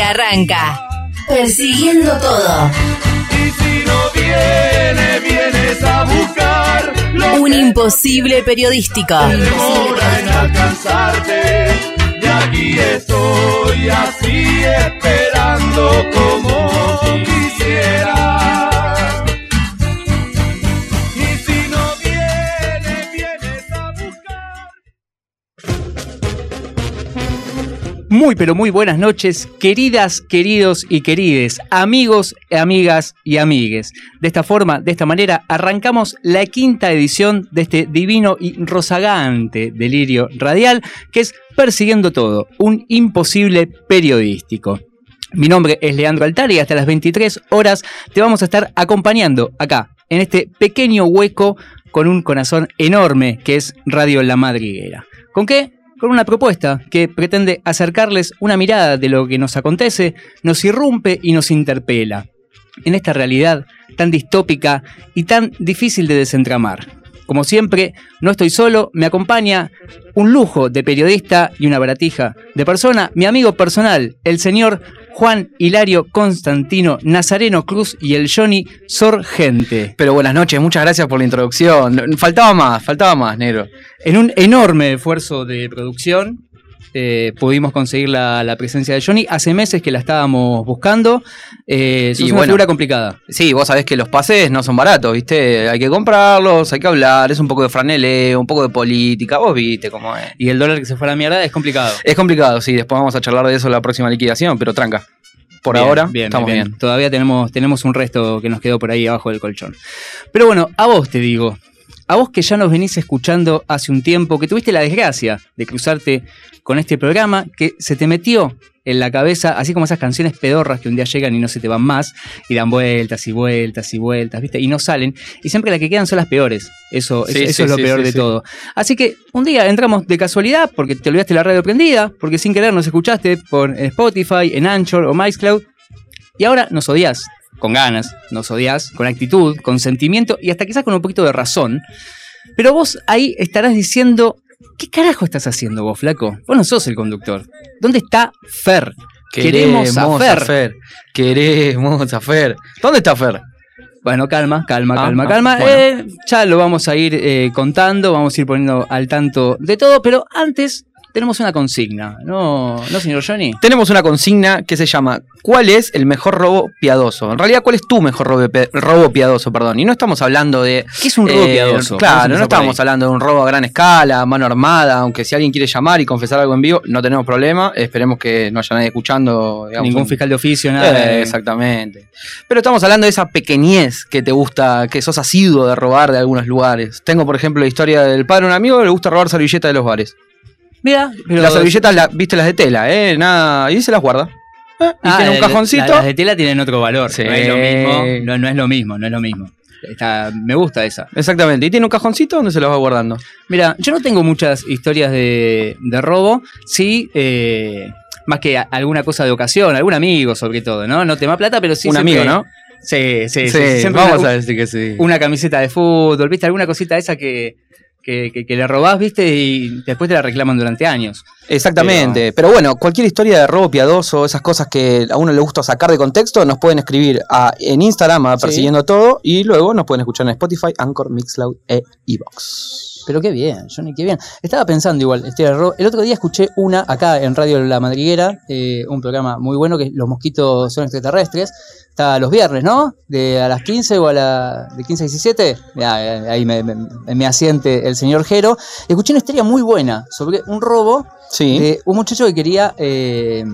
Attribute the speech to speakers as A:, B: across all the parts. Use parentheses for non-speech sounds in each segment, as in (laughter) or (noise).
A: Arranca. Persiguiendo todo.
B: Y si no viene, vienes a buscar lo
A: Un
B: que
A: imposible periodístico.
B: demora en alcanzarte. Y aquí estoy así esperando como quisiera.
C: Muy pero muy buenas noches, queridas, queridos y querides, amigos, amigas y amigues. De esta forma, de esta manera, arrancamos la quinta edición de este divino y rozagante delirio radial que es Persiguiendo Todo, un imposible periodístico. Mi nombre es Leandro Altari y hasta las 23 horas te vamos a estar acompañando acá, en este pequeño hueco con un corazón enorme que es Radio La Madriguera. ¿Con qué? Con una propuesta que pretende acercarles una mirada de lo que nos acontece, nos irrumpe y nos interpela. En esta realidad tan distópica y tan difícil de desentramar. Como siempre, no estoy solo, me acompaña un lujo de periodista y una baratija de persona, mi amigo personal, el señor Juan Hilario Constantino Nazareno Cruz y el Johnny Sorgente.
D: Pero buenas noches, muchas gracias por la introducción. Faltaba más, faltaba más, negro.
C: En un enorme esfuerzo de producción, eh, pudimos conseguir la, la presencia de Johnny. Hace meses que la estábamos buscando. Eh,
D: Y
C: una
D: bueno.
C: figura complicada.
D: Sí, vos sabés que los pases no son baratos, ¿viste? Hay que comprarlos, hay que hablar, es un poco de franeleo, un poco de política, vos viste cómo es.
C: Y el dólar que se fue a la mierda es complicado.
D: Es complicado, sí, después vamos a charlar de eso en la próxima liquidación, pero tranca. Por
C: Bien,
D: ahora
C: bien,
D: estamos bien.
C: bien. Todavía tenemos, tenemos un resto que nos quedó por ahí abajo del colchón. Pero bueno, a vos te digo. A vos que ya nos venís escuchando hace un tiempo, que tuviste la desgracia de cruzarte con este programa, que se te metió en la cabeza, así como esas canciones pedorras que un día llegan y no se te van más, y dan vueltas y vueltas y vueltas, ¿viste? Y no salen. Y siempre las que quedan son las peores. Eso,
D: Sí,
C: eso
D: sí,
C: es lo
D: sí,
C: peor de todo. Así que un día entramos de casualidad, porque te olvidaste la radio prendida, porque sin querer nos escuchaste por Spotify, en Anchor o MyScloud, y ahora nos odias con ganas, nos odias con actitud, con sentimiento y hasta quizás con un poquito de razón. Pero vos ahí estarás diciendo, ¿qué carajo estás haciendo vos, flaco? Vos no sos el conductor. ¿Dónde está Fer? Queremos a Fer.
D: Queremos a Fer. ¿Dónde está Fer?
C: Bueno, calma, calma,
D: Ah,
C: calma,
D: ah,
C: calma.
D: bueno.
C: Eh, ya lo vamos a ir eh, contando, vamos a ir poniendo al tanto de todo, pero antes tenemos una consigna, ¿no, ¿no señor Johnny?
D: Tenemos una consigna que se llama ¿Cuál es el mejor robo piadoso? En realidad, ¿cuál es tu mejor robo, pi- robo piadoso? Perdón. Y no estamos hablando de.
C: ¿Qué es un robo
D: eh,
C: piadoso?
D: Claro, no estamos hablando de un robo a gran escala, mano armada, aunque si alguien quiere llamar y confesar algo en vivo, no tenemos problema. Esperemos que no haya nadie escuchando. digamos,
C: Ningún
D: un-
C: fiscal de oficio, nada.
D: Eh, exactamente. Pero estamos hablando de esa pequeñez que te gusta, que sos asiduo de robar de algunos lugares. Tengo, por ejemplo, la historia del padre de un amigo que le gusta robar servilletas de los bares.
C: Mira, pero
D: las servilletas, la- viste, las de tela, ¿eh? Nada, y se las guarda. Eh, y
C: Ah,
D: tiene un cajoncito.
C: la- Las de tela tienen otro valor.
D: Sí.
C: No es lo mismo. No, no es lo mismo, no es lo mismo. Está- me gusta esa.
D: Exactamente, y tiene un cajoncito donde se los va guardando.
C: Mira, yo no tengo muchas historias de, de robo. Sí, eh, más que a- alguna cosa de ocasión, algún amigo sobre todo, ¿no? No tema plata, pero sí.
D: un amigo, ¿no?
C: Sí, sí, sí. sí, siempre
D: vamos
C: una,
D: a decir que sí.
C: una camiseta de fútbol, ¿viste? Alguna cosita esa que, que, que- que le robás, ¿viste? Y después te la reclaman durante años.
D: Exactamente, pero... bueno, cualquier historia de robo piadoso, esas cosas que a uno le gusta sacar de contexto, nos pueden escribir a- en Instagram a
C: Sí.
D: Persiguiendo Todo y luego nos pueden escuchar en Spotify, Anchor, Mixcloud e Evox.
C: Pero qué bien, Johnny, qué bien. Estaba pensando igual, este. El otro día escuché una acá en Radio La Madriguera, eh, un programa muy bueno que Los mosquitos son extraterrestres. Está los viernes, ¿no? De a las 15 o a la de 15 a 17. Mirá, eh, ahí me, me- me asiente el señor Jero. Escuché una historia muy buena sobre un robo
D: Sí.
C: de un muchacho que quería. eh,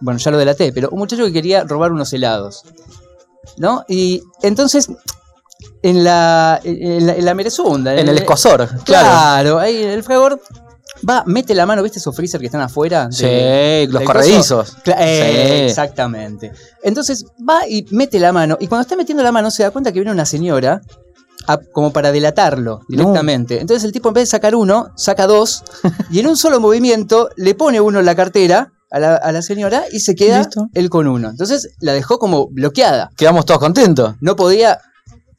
C: bueno, ya lo delaté, pero un muchacho que quería robar unos helados. ¿No? Y entonces. En la, en la, en la merezunda.
D: en el escosor, claro.
C: Claro, ahí el fragor va, mete la mano, ¿viste esos freezer que están afuera?
D: Sí, los corredizos.
C: eh,
D: Sí.
C: Exactamente. Entonces va y mete la mano, y cuando está metiendo la mano se da cuenta que viene una señora a- como para delatarlo directamente. Entonces el tipo en vez de sacar uno, saca dos, (laughs) y en un solo movimiento le pone uno en la cartera a la, a la señora y se queda
D: Listo.
C: él con uno. Entonces la dejó como bloqueada.
D: Quedamos todos contentos.
C: No podía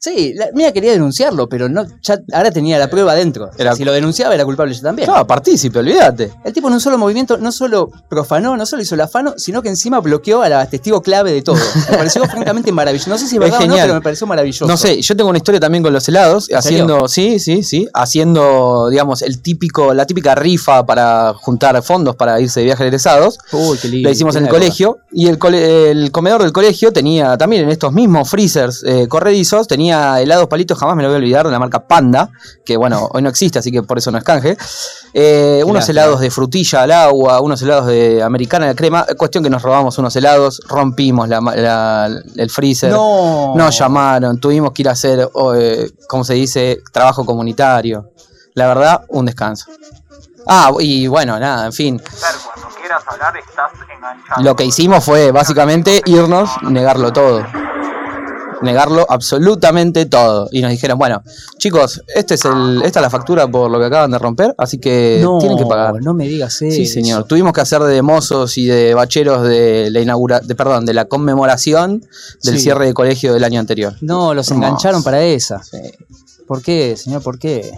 C: Sí, la mía quería denunciarlo, pero no, ya ahora tenía la prueba adentro.
D: Era-
C: Si lo denunciaba era culpable yo también.
D: Claro, partícipe, olvídate.
C: El tipo en un solo movimiento no solo profanó, no solo hizo el afano, sino que encima bloqueó a la testigo clave de todo. Me pareció (laughs) francamente maravilloso. No sé si es
D: Es
C: verdad o no, pero me pareció maravilloso.
D: No sé, yo tengo una historia también con los helados,
C: ¿En
D: haciendo, sí, sí, sí, haciendo, digamos, el típico, la típica rifa para juntar fondos para irse de viaje egresados.
C: Uy, qué lindo.
D: La hicimos en el
C: época.
D: colegio y el, cole- el comedor del colegio tenía también en estos mismos freezers eh, corredizos, tenía helados palitos, jamás me lo voy a olvidar, de la marca Panda, que bueno, (laughs) hoy no existe, así que por eso no es canje. Eh, unos helados de frutilla al agua, unos helados de americana de crema, cuestión que nos robamos unos helados, rompimos la el freezer.
C: No.
D: Nos llamaron, tuvimos que ir a hacer, o, eh, ¿cómo se dice? Trabajo comunitario. La verdad, un descanso. Ah, y bueno, nada, en fin.
E: Cuando quieras hablar estás enganchado.
D: Lo que hicimos fue básicamente irnos, negarlo todo. Negarlo absolutamente todo. Y nos dijeron, bueno, chicos, este es el, esta es la factura por lo que acaban de romper, así que
C: No,
D: tienen que pagar.
C: No me digas eso.
D: Sí, señor. Tuvimos que hacer de mozos y de bacheros de la inaugura, de, perdón, de la conmemoración del
C: Sí.
D: cierre de colegio del año anterior.
C: No, los
D: Hermoso.
C: engancharon para esa.
D: Sí.
C: ¿Por qué, señor? ¿Por qué?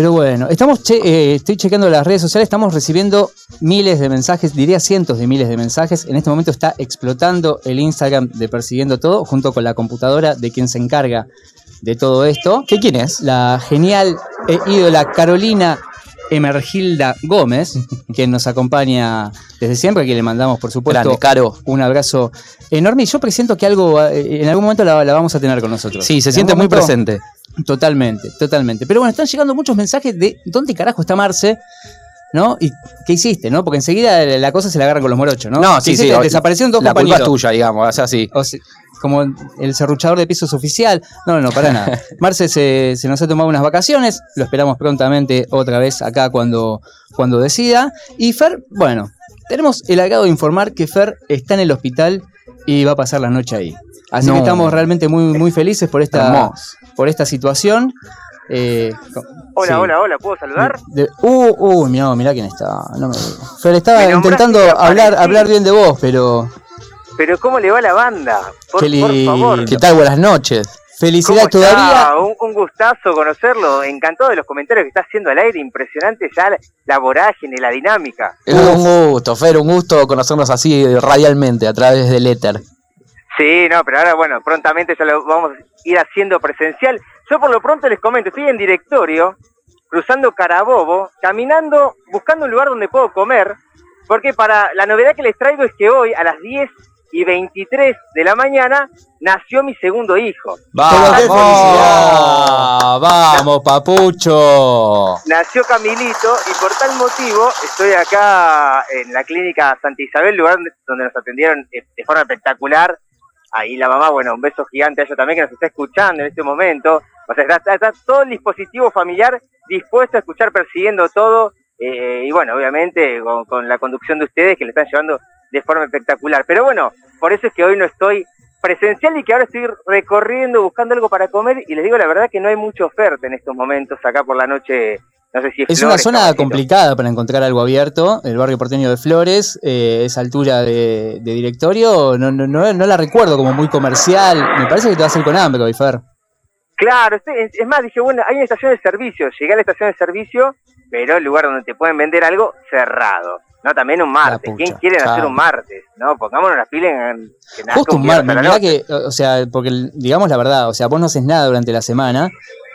C: Pero bueno, estamos che- eh, estoy chequeando las redes sociales, estamos recibiendo miles de mensajes, diría cientos de miles de mensajes. En este momento está explotando el Instagram de Persiguiendo Todo, junto con la computadora de quien se encarga de todo esto.
D: ¿Qué quién es?
C: La genial e ídola Carolina Emergilda Gómez, (laughs) quien nos acompaña desde siempre, que le mandamos, por supuesto,
D: Grande, Caro.
C: un abrazo enorme. Y yo presiento que algo, eh, en algún momento la, la vamos a tener con nosotros.
D: Sí, se
C: En
D: siente muy
C: momento-
D: presente.
C: Totalmente, totalmente. Pero bueno, están llegando muchos mensajes de dónde carajo está Marce, ¿no? ¿Y qué hiciste, no? Porque enseguida la cosa se la agarran con los morochos, ¿no?
D: No,
C: ¿Qué
D: sí, sí.
C: Desaparecieron dos
D: La culpa
C: compañeros.
D: es tuya, digamos, o sea, sí.
C: O sea, como el serruchador de pisos oficial. No, no, no, para nada. (laughs) Marce se, se nos ha tomado unas vacaciones. Lo esperamos prontamente otra vez acá cuando, cuando decida. Y Fer, bueno, tenemos el agrado de informar que Fer está en el hospital y va a pasar la noche ahí. Así
D: No.
C: que estamos realmente muy, muy felices por esta, por esta situación. Eh,
E: Hola,
C: sí.
E: hola, hola, ¿puedo saludar?
C: De- uh, uh, mirá, mirá quién está. No me Fer estaba
E: Me
C: intentando hablar, hablar bien de vos, pero
E: Pero ¿cómo le va la banda? Por, favor.
D: ¿Qué tal? Buenas noches.
C: felicidad
E: ¿Cómo está?
C: todavía.
E: Un, un gustazo conocerlo. Encantado de los comentarios que está haciendo al aire. Impresionante ya la, la vorágine, la dinámica.
D: Es un gusto, Fer, un gusto conocernos así radialmente, a través del éter.
E: Sí, no, pero ahora, bueno, prontamente ya lo vamos a ir haciendo presencial. Yo por lo pronto les comento, estoy en directorio, cruzando Carabobo, caminando, buscando un lugar donde puedo comer, porque para la novedad que les traigo es que hoy, a las 10 y 23 de la mañana, nació mi segundo hijo.
D: ¡Vamos! ¡Vamos, papucho!
E: Nació Camilito y por tal motivo estoy acá en la clínica Santa Isabel, lugar donde- nos atendieron eh, de forma espectacular. Ahí la mamá, bueno, un beso gigante a ella también que nos está escuchando en este momento. O sea, está, está- está todo el dispositivo familiar dispuesto a escuchar persiguiendo todo. eh, y bueno, obviamente con, con la conducción de ustedes que le están llevando de forma espectacular. Pero bueno, por eso es que hoy no estoy presencial y que ahora estoy recorriendo, buscando algo para comer. Y les digo la verdad que no hay mucha oferta en estos momentos acá por la noche. No sé si es,
C: Es una zona complicada para encontrar algo abierto, el barrio porteño de Flores, eh, esa altura de, de directorio, no, no, no, no la recuerdo como muy comercial, me parece que te vas a ir con hambre hoy, Fer.
E: Claro, es más, dije, bueno, hay una estación de servicio. Llegué a la estación de servicio, pero el lugar donde te pueden vender algo cerrado. No, también un martes.
C: pucha,
E: ¿Quién quiere hacer un martes? No, pongámonos las pilas en que nazca
C: Justo un
E: viernes
C: mar,
E: a la
C: que, o sea, porque digamos la verdad, o sea, vos no haces nada durante la semana,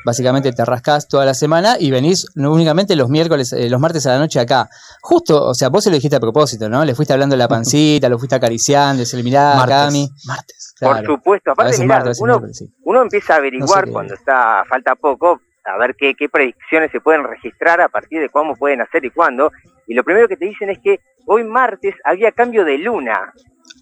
C: básicamente te rascás toda la semana y venís únicamente los miércoles, eh, los martes a la noche acá. Justo, o sea, vos se lo dijiste a propósito, ¿no? Le fuiste hablando de la (laughs) pancita, lo fuiste acariciando, decirle, mirá,
D: Martes.
C: Cami.
D: Martes.
E: Por supuesto.
C: A
E: Aparte, mirá,
C: martes,
E: uno,
C: sí.
E: uno empieza a averiguar
C: No sé qué-
E: cuando está falta poco, a ver qué, qué predicciones se pueden registrar a partir de cómo pueden hacer y cuándo. Y lo primero que te dicen es que hoy martes había cambio de luna.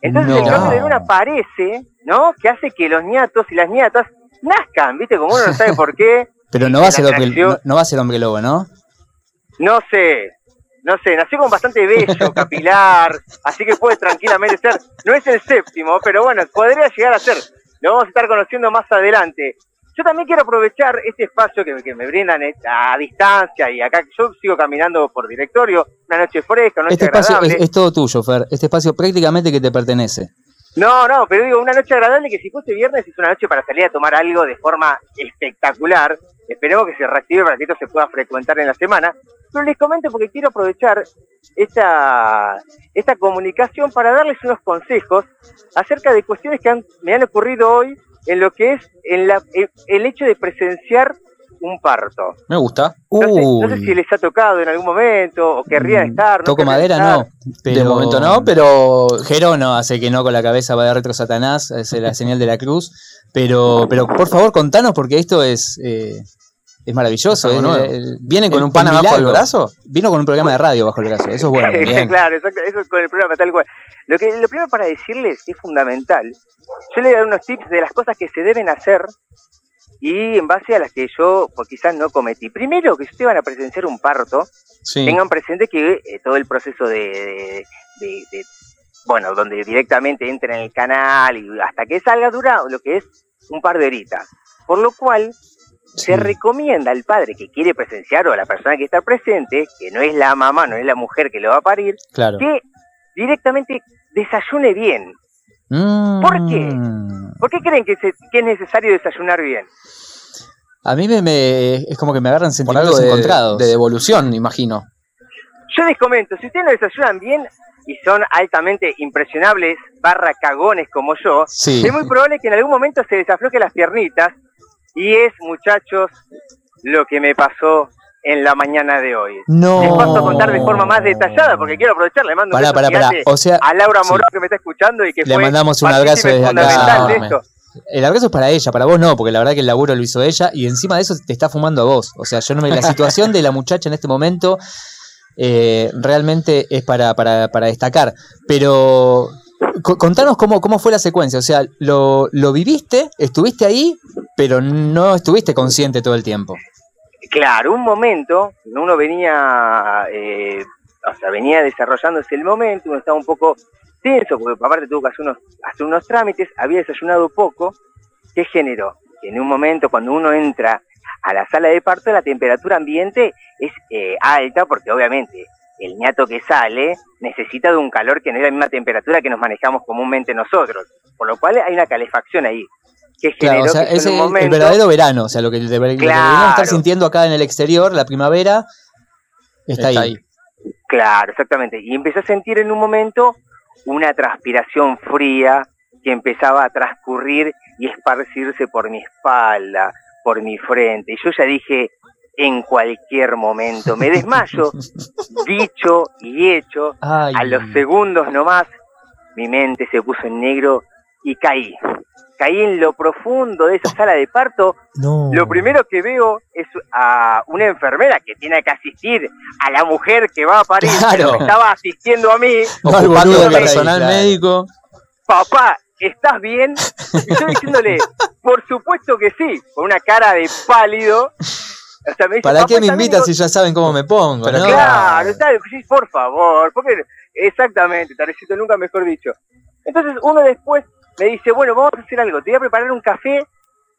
E: Entonces el cambio de luna parece, ¿no? Que hace que los ñatos y las ñatas nazcan, ¿viste? Como uno no sabe por qué. (laughs)
C: Pero no va a ser hombre,
E: atracción-
C: no, no va a ser hombre lobo, ¿no?
E: No sé, no sé, nació con bastante bello, (laughs) capilar, así que puede tranquilamente ser, no es el séptimo, pero bueno, podría llegar a ser. Lo vamos a estar conociendo más adelante. Yo también quiero aprovechar este espacio que, que me brindan eh, a distancia y acá yo sigo caminando por directorio, una noche fresca, una noche
C: Este espacio es,
E: agradable.
C: es todo tuyo, Fer. Este espacio prácticamente que te pertenece.
E: No, no, pero digo, una noche agradable que si fuese viernes es una noche para salir a tomar algo de forma espectacular. Esperemos que se reactive para que esto se pueda frecuentar en la semana. Pero les comento porque quiero aprovechar esta, esta comunicación para darles unos consejos acerca de cuestiones que han- me han ocurrido hoy en lo que es en la, el, el hecho de presenciar un parto.
D: Me gusta.
E: No sé, no sé
C: Uy.
E: si les ha tocado en algún momento o querrían
C: Mm,
E: estar. no
C: Toco madera,
E: estar.
C: no. Pero...
D: De momento no, pero
C: Jero no hace que no con la cabeza va de retro Satanás, es la señal de la cruz. Pero, pero por favor, contanos porque esto es, eh, es maravilloso.
D: Es
C: el-
D: ¿Vienen con
C: el-
D: un pan
C: el
D: abajo del
C: milagro.
D: brazo?
C: Vino con un programa de radio bajo el brazo, eso es bueno. (laughs)
D: Bien.
E: claro, exacto, eso es con el programa tal cual. Lo que lo primero para decirles que es fundamental, yo le voy a dar unos tips de las cosas que se deben hacer y en base a las que yo pues, quizás no cometí. Primero, que si ustedes van a presenciar un parto,
D: Sí.
E: tengan presente que eh, todo el proceso de, de- de- de- bueno, donde directamente entra en el canal y hasta que salga dura lo que es un par de horitas. Por lo cual, se recomienda al padre que quiere presenciar o a la persona que está presente, que no es la mamá, no es la mujer que lo va a parir,
C: Claro.
E: que directamente desayune bien.
C: Mm.
E: ¿Por qué? ¿Por qué creen que, se- que es necesario desayunar bien?
C: A mí me, me- es como que me agarran
D: Por
C: sentimientos
D: algo de,
C: encontrados.
D: de devolución, imagino.
E: Yo les comento, si ustedes no desayunan bien y son altamente impresionables, barra cagones como yo,
C: Sí.
E: es muy probable que en algún momento se desafloje las piernitas y es, muchachos, lo que me pasó en la mañana de hoy.
C: No.
E: Les paso a contar de forma más detallada porque quiero aprovechar, le mando un
C: Pará,
E: beso
C: pará, pará. O sea,
E: a Laura
C: sí.
E: Morón que me está escuchando y que
C: Le
E: fue
C: mandamos un abrazo desde acá.
E: de esto.
C: El abrazo es para ella, para vos no, porque la verdad que el laburo lo hizo ella y encima de eso te está fumando a vos. O sea, yo no me. La (laughs) situación de la muchacha en este momento eh, realmente es para, para, para destacar. Pero co- contanos cómo, cómo fue la secuencia. O sea, lo, lo viviste, estuviste ahí, pero no estuviste consciente todo el tiempo.
E: Claro, un momento, uno venía, eh, o sea, venía desarrollándose el momento, uno estaba un poco tenso, porque aparte tuvo que hacer unos, hacer unos trámites, había desayunado poco, ¿qué generó? Que en un momento, cuando uno entra a la sala de parto, la temperatura ambiente es eh, alta, porque obviamente el ñato que sale necesita de un calor que no es la misma temperatura que nos manejamos comúnmente nosotros, por lo cual hay una calefacción ahí. Que
C: Claro,
E: generó
C: o sea,
E: que
C: ese
E: un
C: el
E: momento,
C: verdadero verano. O sea, lo que, lo que deberíamos estar
E: Claro.
C: sintiendo acá en el exterior, la primavera, está, ahí.
E: Claro, exactamente. Y empecé a sentir en un momento una transpiración fría que empezaba a transcurrir y esparcirse por mi espalda, por mi frente. Y yo ya dije, en cualquier momento me desmayo, (laughs) dicho y hecho,
C: Ay.
E: a los segundos nomás, mi mente se puso en negro y caí. Caí en lo profundo de esa sala de parto
C: No.
E: lo primero que veo es a una enfermera que tiene que asistir a la mujer que va a parir,
C: Claro.
E: pero me estaba asistiendo a mí.
D: Ocupando del
C: que
D: personal
C: claro.
D: médico.
E: Papá, ¿estás bien? Y yo diciéndole, por supuesto que sí, con una cara de pálido. O sea, me dice,
C: ¿Para
E: "Papá,
C: qué me
E: ¿estás bien?"
C: invitas si ya saben cómo me pongo?
D: Pero
C: ¿no?
E: Claro, sí, por favor, porque exactamente, Tarecito, nunca mejor dicho. Entonces uno después me dice, bueno, vamos a hacer algo, te voy a preparar un café,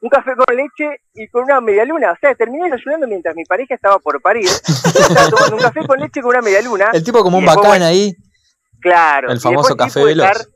E: un café con leche y con una media luna. O sea, terminé desayunando mientras mi pareja estaba por parir. Estaba tomando un café con leche con una media luna.
C: El tipo como un
E: después,
C: bacán ahí.
E: Claro.
D: El famoso café veloz.
E: estar-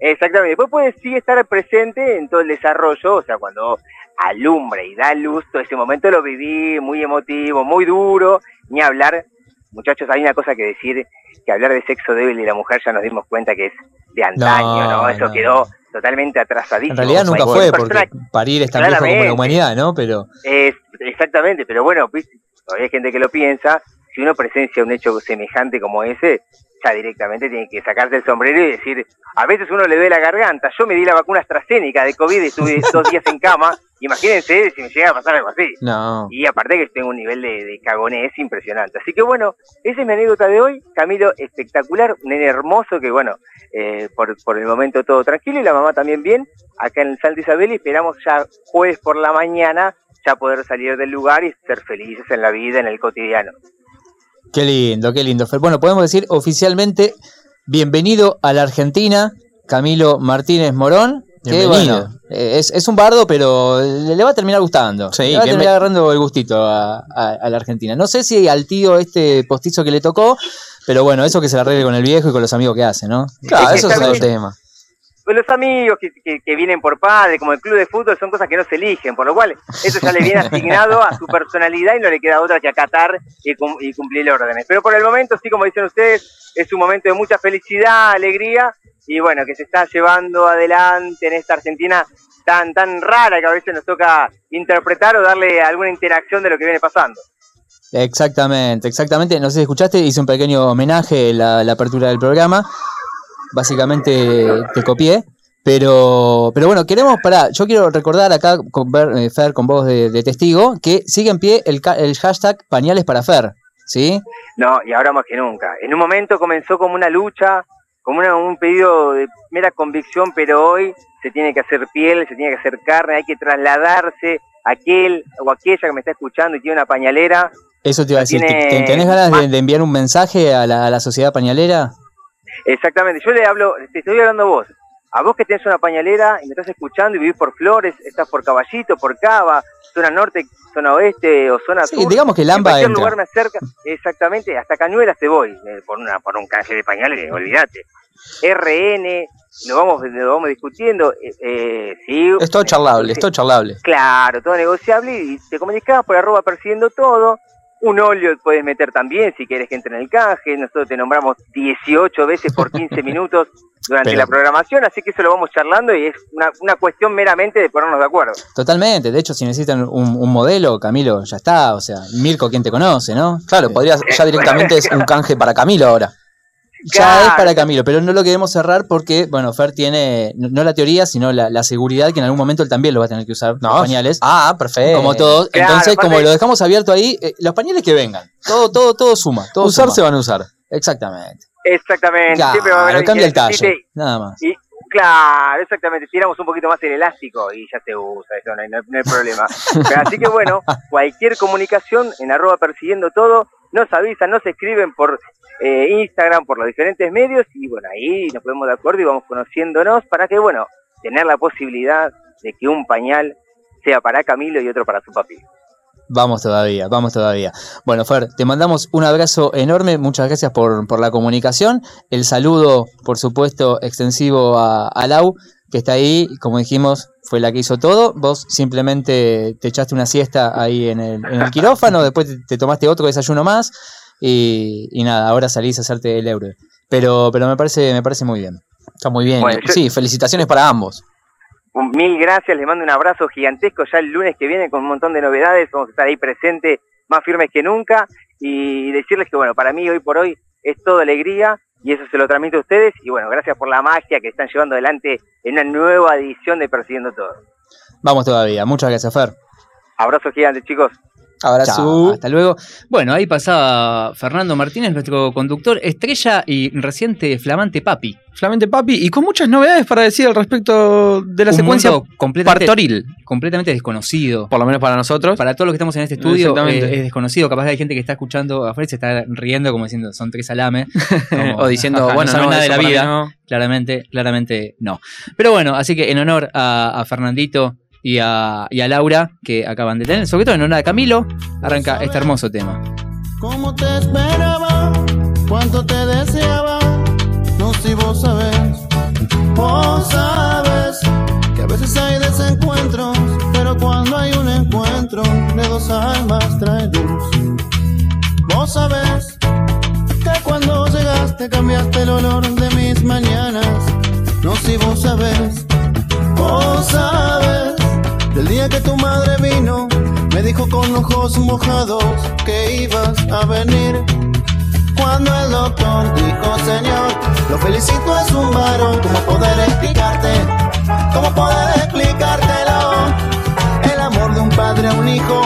E: exactamente. Después puede sí estar presente en todo el desarrollo, o sea, cuando alumbra y da luz, todo ese momento lo viví muy emotivo, muy duro, ni hablar. Muchachos, hay una cosa que decir, que hablar de sexo débil y la mujer ya nos dimos cuenta que es de antaño, ¿no?
C: No,
E: Eso
C: no.
E: quedó totalmente atrasadísimo.
C: En realidad nunca fue, porque parir es tan viejo como la humanidad, ¿no? Pero
E: es, exactamente, pero bueno, pues, todavía hay gente que lo piensa. Si uno presencia un hecho semejante como ese, ya directamente tiene que sacarse el sombrero y decir, a veces uno le duele la garganta. Yo me di la vacuna AstraZeneca de COVID y estuve (laughs) dos días en cama. Imagínense si me llega a pasar algo así.
D: No.
E: Y aparte que tengo un nivel de, de cagonés impresionante. Así que bueno, esa es mi anécdota de hoy. Camilo, espectacular, un nene hermoso que bueno, eh, por, por el momento todo tranquilo y la mamá también bien. Acá en Santa Isabel y esperamos ya jueves por la mañana ya poder salir del lugar y ser felices en la vida, en el cotidiano.
C: qué lindo, qué lindo. Bueno, podemos decir oficialmente bienvenido a la Argentina, Camilo Martínez Morón. Que
D: Bienvenido.
C: bueno, eh, es, es un bardo, pero le, va a terminar gustando.
D: Sí,
C: le va a terminar agarrando el gustito a, a- a la Argentina. No sé si al tío este postizo que le tocó, pero bueno, eso que se arregle con el viejo y con los amigos que hace, ¿no?
D: Claro,
E: Es que
D: eso es otro tema.
E: Los amigos que, que- que vienen por padre, como el club de fútbol, son cosas que no se eligen, por lo cual eso ya le viene asignado a su personalidad y no le queda otra que acatar y, cum- y cumplir órdenes. Pero por el momento, sí, como dicen ustedes, es un momento de mucha felicidad, alegría y bueno, que se está llevando adelante en esta Argentina tan, tan rara que a veces nos toca interpretar o darle alguna interacción de lo que viene pasando.
C: Exactamente, exactamente. No sé si escuchaste, hice un pequeño homenaje en la, la apertura del programa. Básicamente te copié. Pero, pero bueno, queremos, pará, yo quiero recordar acá, con Ver- eh, Fer, con voz de, de testigo, que sigue en pie el, el hashtag pañales para Fer, ¿sí?
E: No, y ahora más que nunca. En un momento comenzó como una lucha, como una- un pedido de mera convicción, pero hoy se tiene que hacer piel, se tiene que hacer carne, hay que trasladarse. Aquel o aquella que me está escuchando y tiene una pañalera,
C: Eso te iba a decir, ¿te-
E: Tiene
C: te- ¿tenés ganas de, de enviar un mensaje a la, a la sociedad pañalera?
E: Exactamente. Yo le hablo, te estoy hablando a vos. A vos que tenés una pañalera y me estás escuchando y vivís por Flores, estás por Caballito, por Cava, zona norte, zona oeste o zona
C: Sí,
E: sur.
C: digamos que
E: en
C: Lamba
E: cualquier
C: entra.
E: lugar me acerca, exactamente, hasta Cañuelas te voy, eh, por una por un canje de pañales, olvídate. RN, lo vamos, lo vamos discutiendo, eh, eh, sí.
C: Es todo charlable, es todo charlable.
E: Claro, todo negociable y te comunicás por arroba persiguiendo todo. Un óleo puedes meter también si quieres que entre en el canje. Nosotros te nombramos 18 veces por 15 (laughs) minutos durante
C: Pero-
E: la programación, así que eso lo vamos charlando y es una, una cuestión meramente de ponernos de acuerdo.
C: Totalmente, de hecho, si necesitan un, un modelo, Camilo, ya está, o sea, Mirko, ¿quién te conoce, no?
D: Claro, podría, ya (laughs) directamente es un canje para Camilo ahora.
C: Ya
E: Claro.
C: es para Camilo, pero no lo queremos cerrar porque, bueno, Fer tiene, no no la teoría, sino la, la seguridad que en algún momento él también lo va a tener que usar, los pañales,
D: Ah, perfecto.
C: como todos.
E: Claro,
C: Entonces,
E: aparte-
C: como lo dejamos abierto ahí, eh, los pañales que vengan, todo, todo, todo suma. Todo
D: Usar
C: suma.
D: se van a usar.
C: Exactamente.
E: Exactamente. siempre va a haber
C: Claro, cambia el talle,
E: necesite
C: nada más.
E: Y, claro, exactamente. Tiramos un poquito más el elástico y ya se usa, eso no hay, no hay- no hay problema. (laughs) Pero así que bueno, cualquier comunicación en arroba persiguiendo todo, nos avisan, nos escriben por eh, Instagram, por los diferentes medios y bueno, ahí nos ponemos de acuerdo y vamos conociéndonos para que, bueno, tener la posibilidad de que un pañal sea para Camilo y otro para su papi.
C: Vamos todavía, vamos todavía. Bueno, Fer, te mandamos un abrazo enorme, muchas gracias por, por la comunicación. El saludo, por supuesto, extensivo a, a Lau, que está ahí, como dijimos, fue la que hizo todo. Vos simplemente te echaste una siesta ahí en el, en el quirófano, después te, te tomaste otro desayuno más y, y nada, ahora salís a hacerte el euro. Pero, pero me parece, me parece muy bien.
D: Está muy bien.
E: Bueno,
D: sí, felicitaciones para ambos.
E: Un- Mil gracias, les mando un abrazo gigantesco ya el lunes que viene con un montón de novedades, vamos a estar ahí presentes, más firmes que nunca y decirles que bueno, para mí hoy por hoy es todo alegría y eso se lo transmito a ustedes y bueno, gracias por la magia que están llevando adelante en una nueva edición de Persiguiendo Todo.
C: Vamos todavía, muchas gracias, Fer.
E: Abrazo gigante chicos.
D: Abrazo.
F: Hasta luego. Bueno, ahí pasaba Fernando Martínez, nuestro conductor, estrella y reciente flamante papi.
G: Flamante Papi, y con muchas novedades para decir al respecto de la
F: Un
G: secuencia
F: completamente,
G: partoril,
F: completamente desconocido.
G: por lo menos para nosotros.
F: Para todos los que estamos en este estudio eh, es desconocido. Capaz hay gente que está escuchando afuera y se está riendo como diciendo son tres alames. (laughs) Como,
G: o diciendo, bueno,
F: no
G: no,
F: nada de la vida.
G: no.
F: Claramente, claramente no. Pero bueno, así que en honor a, a Fernandito y a, y a Laura, que acaban de tener, sobre todo en honor a Camilo, arranca este hermoso tema.
H: Cómo te esperaba, cuánto te deseaba, no si vos sabes, vos sabes que a veces hay desencuentros, pero cuando hay un encuentro de dos almas trae luz. Vos sabes que cuando llegaste cambiaste el olor de mis mañanas, no si vos sabes, vos sabes del día que tu madre vino, me dijo con ojos mojados que ibas a venir. Cuando el doctor dijo, Señor, lo felicito, es un varón. ¿Cómo poder explicarte? ¿Cómo poder explicártelo? El amor de un padre a un hijo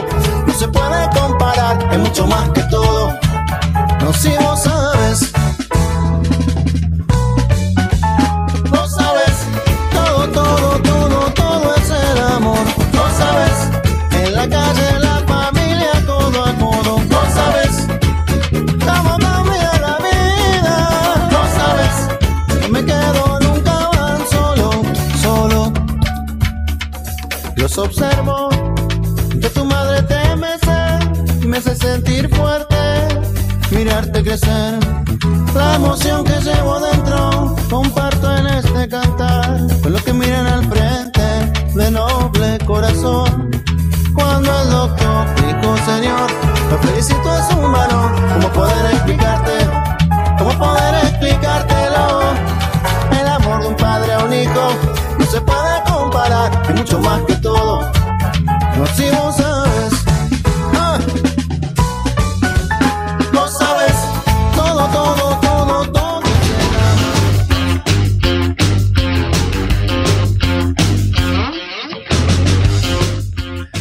H: no se puede comparar, es mucho más que todo. No si vos sabes. Observo, que tu madre te mece, me hace sentir fuerte. mirarte crecer. La emoción que llevo dentro comparto en este cantar con los que miran al frente de noble corazón. Cuando el doctor dijo, Señor, lo felicito es varón. ¿Cómo poder explicarte? ¿Cómo poder explicártelo? El amor de un padre a un hijo no se puede es mucho más que todo. No si vos sabes. Ah. Vos sabes todo, todo, todo, todo.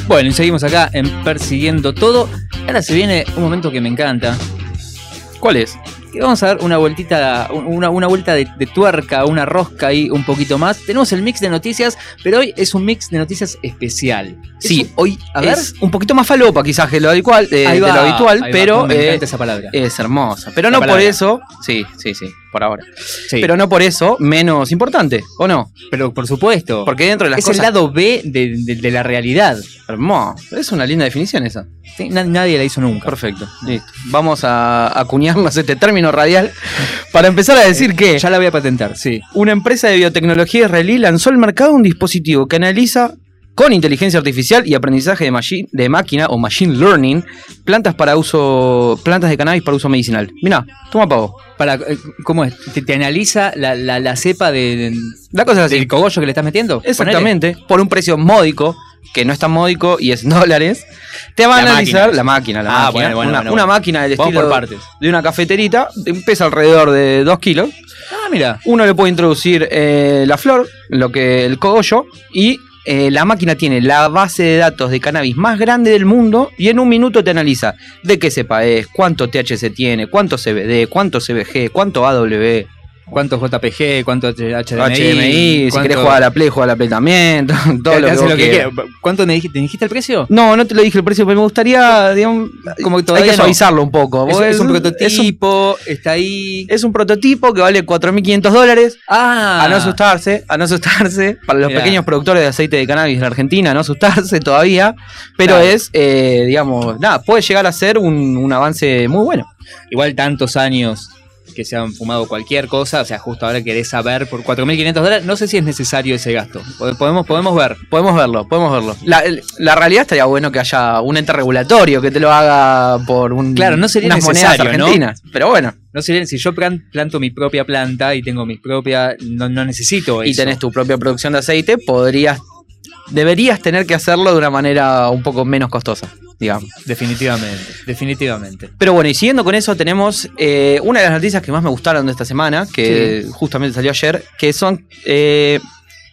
C: Bueno, y seguimos acá en Persiguiendo Todo. Ahora se viene un momento que me encanta.
D: ¿Cuál es?
C: Que vamos a dar una vueltita, una, una vuelta de, de tuerca, una rosca ahí un poquito más. Tenemos el mix de noticias, pero hoy es un mix de noticias especial.
D: Sí,
C: Es
D: hoy
C: a ver.
D: es un poquito más falopa quizás que lo habitual, eh, de lo habitual,
C: va,
D: pero
C: me
D: eh,
C: esa palabra.
D: es hermosa. Pero
C: La
D: no por eso, sí, sí, sí, por ahora.
C: Sí,
D: Pero no por eso menos importante, ¿o no?
C: pero por supuesto.
D: Porque dentro de las
C: es
D: cosas
C: el lado B de, de- de la realidad.
D: hermoso, es una linda definición esa.
C: Sí, na- nadie la hizo nunca.
D: Perfecto, listo. Vamos a acuñarnos este término radial (laughs) para empezar a decir que
C: Ya la voy a patentar, sí.
D: una empresa de biotecnología israelí lanzó al mercado un dispositivo que analiza con inteligencia artificial y aprendizaje de, machi- de máquina o machine learning plantas para uso plantas de cannabis para uso medicinal. Mirá, toma pavo.
C: Para, eh, ¿Cómo es? ¿Te, te analiza la, la- la cepa de,
D: La cosa así.
C: del cogollo que le estás metiendo?
D: Exactamente, por un precio módico, que no es tan módico y es (laughs) dólares, te va a
C: La
D: analizar
C: máquina.
D: la máquina, la
C: Ah,
D: máquina.
C: bueno, bueno,
D: una,
C: bueno,
D: una máquina del estilo
C: por partes.
D: de una cafeterita, pesa alrededor de 2 kilos.
C: Ah, mira.
D: Uno le puede introducir eh, la flor, lo que el cogollo, y eh, la máquina tiene la base de datos de cannabis más grande del mundo y en un minuto te analiza de qué cepa es, cuánto THC tiene, cuánto CBD, cuánto CBG, cuánto AW,
C: ¿Cuántos JPG? ¿Cuántos HDMI?
D: HDMI, si
C: cuánto-
D: querés jugar a la Play, juega a la Play también, (laughs) todo lo que,
C: lo que
D: quieras.
C: quiera. ¿Cuánto me dijiste? ¿Te dijiste el precio?
D: No, no te lo dije el precio, pero me gustaría, digamos,
C: Como que
D: hay que
C: no.
D: suavizarlo un poco.
C: Es, un
D: es un-
C: prototipo, está ahí.
D: Es un prototipo que vale 4.500 dólares.
C: Ah,
D: A no asustarse, a no asustarse. Para los
C: Mirá.
D: pequeños productores de aceite de cannabis en Argentina, a no asustarse todavía. Pero
C: Claro.
D: es, eh, digamos, nada, puede llegar a ser un, un avance muy bueno.
C: Igual tantos años que se han fumado cualquier cosa, o sea, justo ahora querés saber por 4.500 dólares, no sé si es necesario ese gasto. Pod- Podemos, podemos ver.
D: Podemos verlo, podemos verlo. La, realidad estaría bueno que haya un ente regulatorio que te lo haga por un,
C: Claro, no sería
D: unas monedas argentinas. Pero bueno,
C: No sé, si yo plan- planto mi propia planta y tengo mis propias, no, no necesito eso.
D: y tenés tu propia producción de aceite, podrías, deberías tener que hacerlo de una manera un poco menos costosa, digamos.
C: Definitivamente, definitivamente.
D: Pero bueno, y siguiendo con eso, tenemos eh, una de las noticias que más me gustaron de esta semana, que justamente salió ayer, que son eh,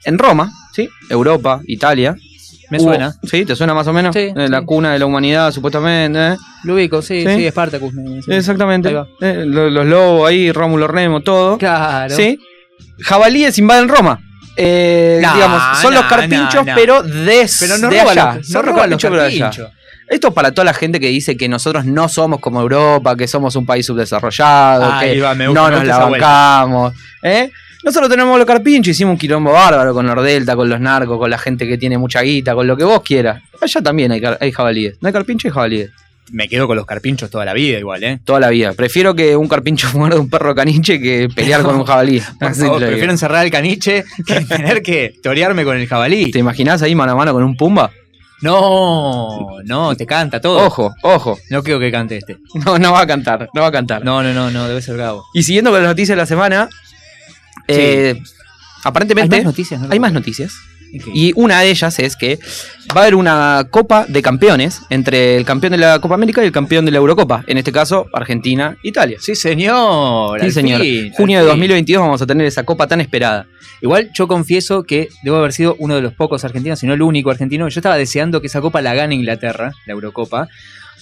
D: en Roma, ¿sí? Europa, Italia.
C: Me
D: Hubo-
C: suena.
D: ¿Sí? ¿Te suena más o menos?
C: Sí,
D: Eh, La
C: sí.
D: cuna de la humanidad, supuestamente. ¿eh?
C: Lo ubico, sí,
D: Sí.
C: sí, Spartacus.
D: Exactamente. Eh, lo- los lobos ahí, Rómulo Remo, todo.
C: Claro.
D: ¿Sí? Jabalíes invaden Roma. Eh,
C: No,
D: digamos, son
C: no,
D: los carpinchos,
C: no, no.
D: pero de,
C: Pero no
D: de
C: roban
D: allá.
C: los,
D: Son
C: no roban los
D: carpinchos, Esto para toda la gente que dice que nosotros no somos como Europa, que somos un país subdesarrollado, que
C: va, me gusta,
D: no nos la bancamos. ¿eh? Nosotros tenemos los carpinchos, hicimos un quilombo bárbaro con Nordelta, con los narcos, con la gente que tiene mucha guita, con lo que vos quieras. Allá también hay, jabalíes. No hay carpincho, hay jabalíes.
C: Me quedo con los carpinchos toda la vida igual, ¿eh?
D: Toda la vida. Prefiero que un carpincho (laughs) muerda un perro caniche que pelear con un jabalí. (laughs)
C: Por favor, prefiero encerrar al caniche que tener que torearme con el jabalí.
D: ¿Te imaginás ahí mano a mano con un pumba?
C: No, no, te canta todo.
D: Ojo, ojo.
C: No creo que cante este.
D: No, no va a cantar, no va a cantar.
C: No, no, no, no, debe ser Gabo.
D: Y siguiendo con las noticias de la semana, eh, aparentemente
C: ¿Hay más noticias? No
D: hay más noticias. Y una de ellas es que va a haber una copa de campeones entre el campeón de la Copa América y el campeón de la Eurocopa. En este caso, Argentina, Italia.
C: Sí, señor.
D: Sí, señor.
C: fin,
D: Junio de
C: fin.
D: 2022 vamos a tener esa copa tan esperada.
C: Igual yo confieso que debo haber sido uno de los pocos argentinos, si no el único argentino. Yo estaba deseando que esa copa la gane Inglaterra, la Eurocopa.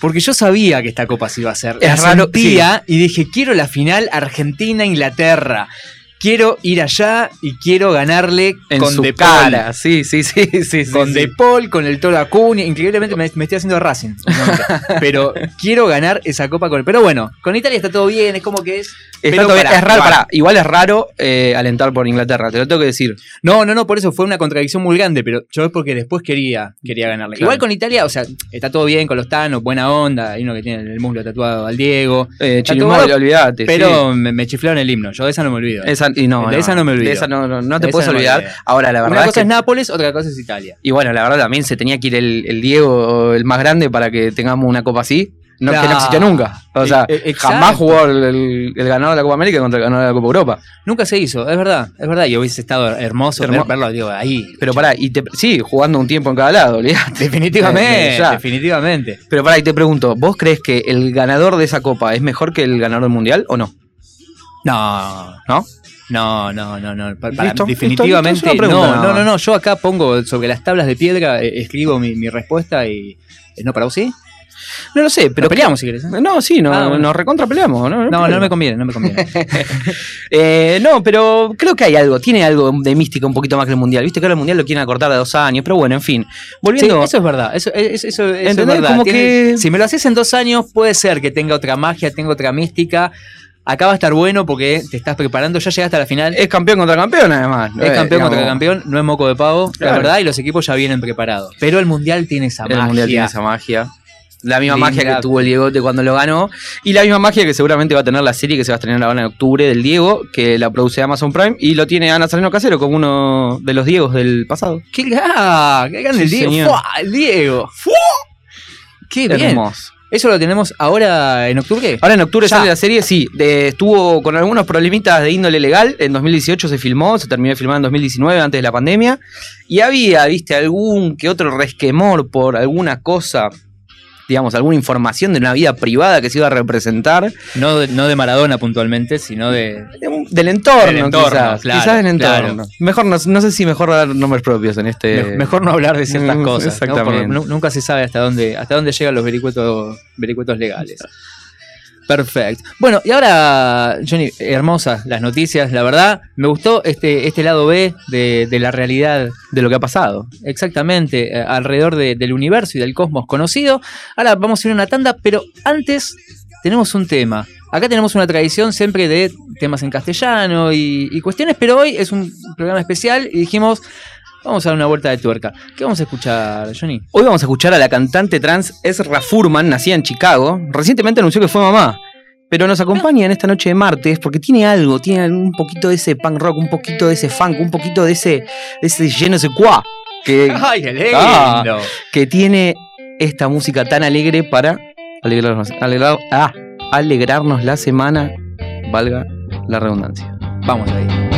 C: Porque yo sabía que esta copa se iba a hacer.
D: Es
C: La
D: raro,
C: sentía y dije, quiero la final Argentina-Inglaterra. Quiero ir allá y quiero ganarle
D: En
C: con
D: su
C: De Paul.
D: cara. Sí, sí, sí, sí.
C: con
D: sí.
C: De Paul, con el Toro Acuña, increíblemente me, me estoy haciendo Racing. (laughs) pero quiero ganar esa copa con Pero bueno, con Italia está todo bien, es como que es.
D: Está
C: pero
D: todo bien.
C: pará,
D: es raro,
C: pará.
D: pará. Igual es raro eh, alentar por Inglaterra, te lo tengo que decir.
C: No, no, no, por eso fue una contradicción muy grande, pero yo es porque después quería, quería ganarle.
D: Claro.
C: Igual con Italia, o sea, está todo bien con los Tanos, buena onda, hay uno que tiene el muslo tatuado al Diego.
D: Eh,
C: bueno,
D: olvídate.
C: Pero me, me chiflaron el himno, yo de esa no me olvido.
D: sí. Esa, y no,
C: de esa no me olvido.
D: De esa no, no, no te
C: De
D: puedes olvidar. Ahora, la verdad
C: Una
D: es
C: cosa
D: que
C: es Nápoles, otra cosa es Italia.
D: Y bueno, la verdad también se tenía que ir el, el Diego, el más grande, para que tengamos una copa así. No, que no existió nunca. O sea,
C: E- e- exacto.
D: jamás jugó el, el- el ganador de la Copa América contra el ganador de la Copa Europa.
C: Nunca se hizo, es verdad, es verdad. Y hubiese estado hermoso
D: Hermo-
C: ver- verlo, digo, ahí.
D: Pero pará, y te, sí, jugando un tiempo en cada lado, olvidate.
C: Definitivamente,
D: Eh, (laughs) ya.
C: definitivamente.
D: Pero pará, y te pregunto, ¿vos crees que el ganador de esa copa es mejor que el ganador del mundial o no?
C: No,
D: ¿No?
C: No, no, no, no. Pa- para-
D: Listo,
C: definitivamente
D: listo,
C: no, no, no, no. Yo acá pongo sobre las tablas de piedra, eh, escribo mi, mi respuesta y. eh, ¿No para vos sí?
D: No lo sé,
C: Pero peleamos si querés. ¿eh?
D: No, sí, no,
C: Ah, bueno.
D: nos recontra peleamos. No,
C: No, no me conviene, no me conviene. (laughs)
D: Eh, no, pero creo que hay algo, tiene algo de mística un poquito más que el mundial. Viste que ahora el mundial lo quieren acortar a dos años, pero bueno, en fin.
C: Sí,
D: Volviendo.
C: eso es verdad. Eso, eso, eso- eso es verdad.
D: Como
C: Tiene-
D: que-
C: Si me lo haces en dos años, puede ser que tenga otra magia, tenga otra mística. Acá va a estar bueno porque te estás preparando, ya llegaste a la final.
D: es campeón contra campeón, además.
C: Es
D: Eh,
C: campeón contra campeón, no es moco de pavo, la verdad, y los equipos ya vienen preparados. Pero el mundial tiene esa
D: El
C: magia.
D: mundial tiene esa magia. La misma
C: Linda.
D: magia que tuvo el Diegote cuando lo ganó. Y la misma magia que seguramente va a tener la serie que se va a estrenar ahora en octubre del Diego, que la produce Amazon Prime. Y lo tiene Ana Saleno Casero como uno de los Diegos del pasado.
C: ¡Qué, gra- qué grande el Diego!
D: señor.
C: ¡Fua! ¡El Diego! ¡Qué bien!
D: Hermoso.
C: ¿Eso lo tenemos ahora en octubre?
D: Ahora en octubre
C: Ya.
D: sale la serie, sí. de- estuvo con algunos problemitas de índole legal. En 2018 se filmó, se terminó de filmar en 2019, antes de la pandemia. Y había, viste, algún que otro resquemor por alguna cosa, digamos, alguna información de una vida privada que se iba a representar.
C: No de, no de Maradona puntualmente, sino de.
D: Del entorno,
C: Del entorno,
D: quizás.
C: claro,
D: quizás del entorno.
C: claro.
D: Mejor no, no sé si mejor dar nombres propios en este.
C: me- mejor no hablar de ciertas
D: Mm,
C: cosas. ¿no?
D: exactamente.
C: Porque nunca se sabe hasta dónde, hasta dónde llegan los vericuetos, vericuetos legales. Perfecto. Bueno, y ahora, Johnny, hermosas las noticias, la verdad. Me gustó este, este lado B de, de la realidad
D: de lo que ha pasado.
C: exactamente eh, alrededor de- del universo y del cosmos conocido. Ahora vamos a ir a una tanda, pero antes tenemos un tema. Acá tenemos una tradición siempre de temas en castellano y, y cuestiones, pero hoy es un programa especial y dijimos, vamos a dar una vuelta de tuerca. ¿Qué vamos a escuchar, Johnny?
D: Hoy vamos a escuchar a la cantante trans Ezra Furman, nacida en Chicago. Recientemente anunció que fue mamá. Pero nos acompaña en esta noche de martes porque tiene algo, tiene un poquito de ese punk rock, un poquito de ese funk, un poquito de ese, de ese je ne sais quoi que, (laughs)
C: ¡Ay!
D: Ah. que tiene esta música tan alegre para alegrarnos, alegrar- ah, alegrarnos la semana, valga la redundancia.
C: Vamos ahí.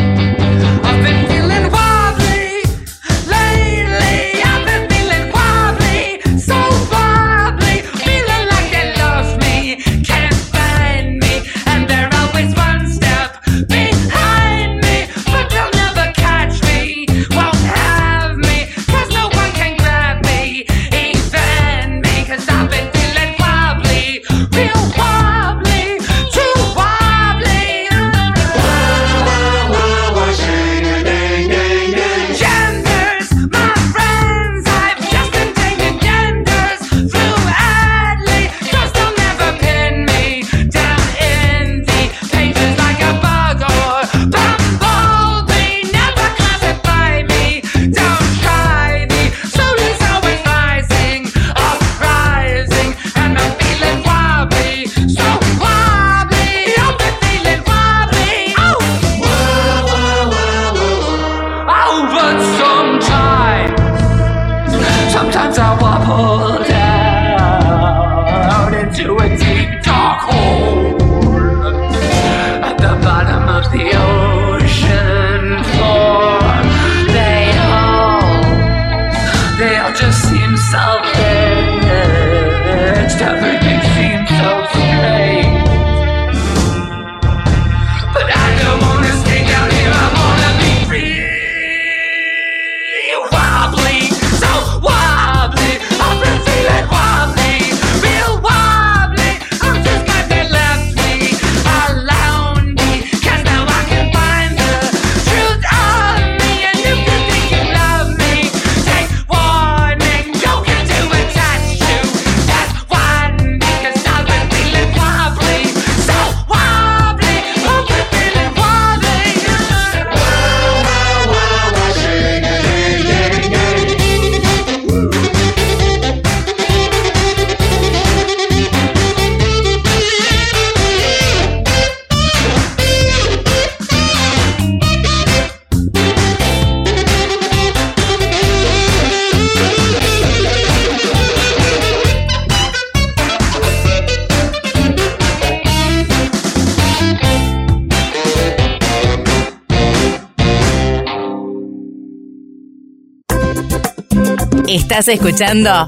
A: Estás escuchando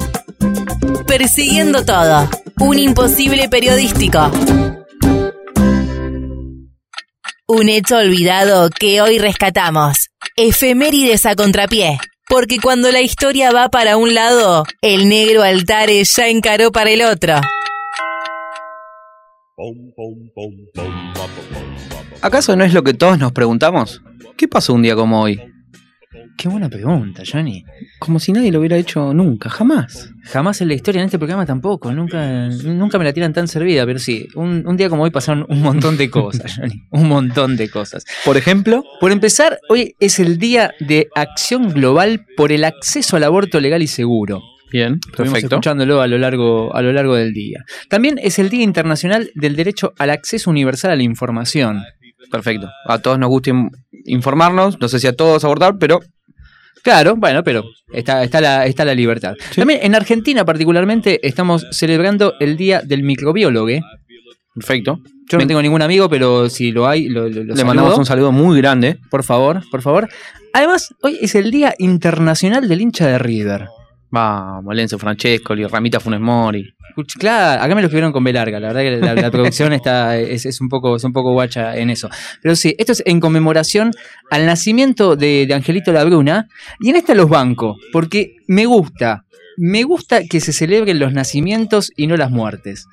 A: Persiguiendo Todo, un imposible periodístico. Un hecho olvidado que hoy rescatamos. Efemérides a contrapié. Porque cuando la historia va para un lado, el negro Altares ya encaró para el otro.
I: ¿Acaso no es lo que todos nos preguntamos? ¿Qué pasó un día como hoy?
C: Qué buena pregunta, Johnny.
I: Como si nadie lo hubiera hecho nunca, jamás.
C: Jamás en la historia, en este programa tampoco. Nunca, nunca me la tiran tan servida, pero sí. Un, un día como hoy pasaron un montón de cosas, Johnny. Un montón de cosas.
I: Por ejemplo,
C: Por empezar, hoy es el Día de Acción Global por el Acceso al Aborto Legal y Seguro.
I: bien,
C: Estuvimos
I: perfecto.
C: escuchándolo a lo, largo, a lo largo del día. También es el Día Internacional del Derecho al Acceso Universal a la Información.
I: Perfecto. A todos nos gusta in- informarnos, no sé si a todos abordar, pero
C: Claro, bueno, pero está, está, la, está la libertad. También en Argentina particularmente estamos celebrando el Día del Microbiólogo.
I: perfecto.
C: Yo no tengo ningún amigo, pero si lo hay, lo, lo- lo
I: Le mandamos un saludo muy grande.
C: Por favor, por favor. Además, hoy es el Día Internacional del Hincha de River.
I: Vamos, Lenzo Francescoli, Ramita Funes Mori.
C: Claro, acá me lo escribieron con B larga, la verdad que la, la producción está, es, es un poco, es un poco guacha en eso. Pero sí, esto es en conmemoración al nacimiento de, de Angelito Labruna, y en esta los banco, porque me gusta, me gusta que se celebren los nacimientos y no las muertes.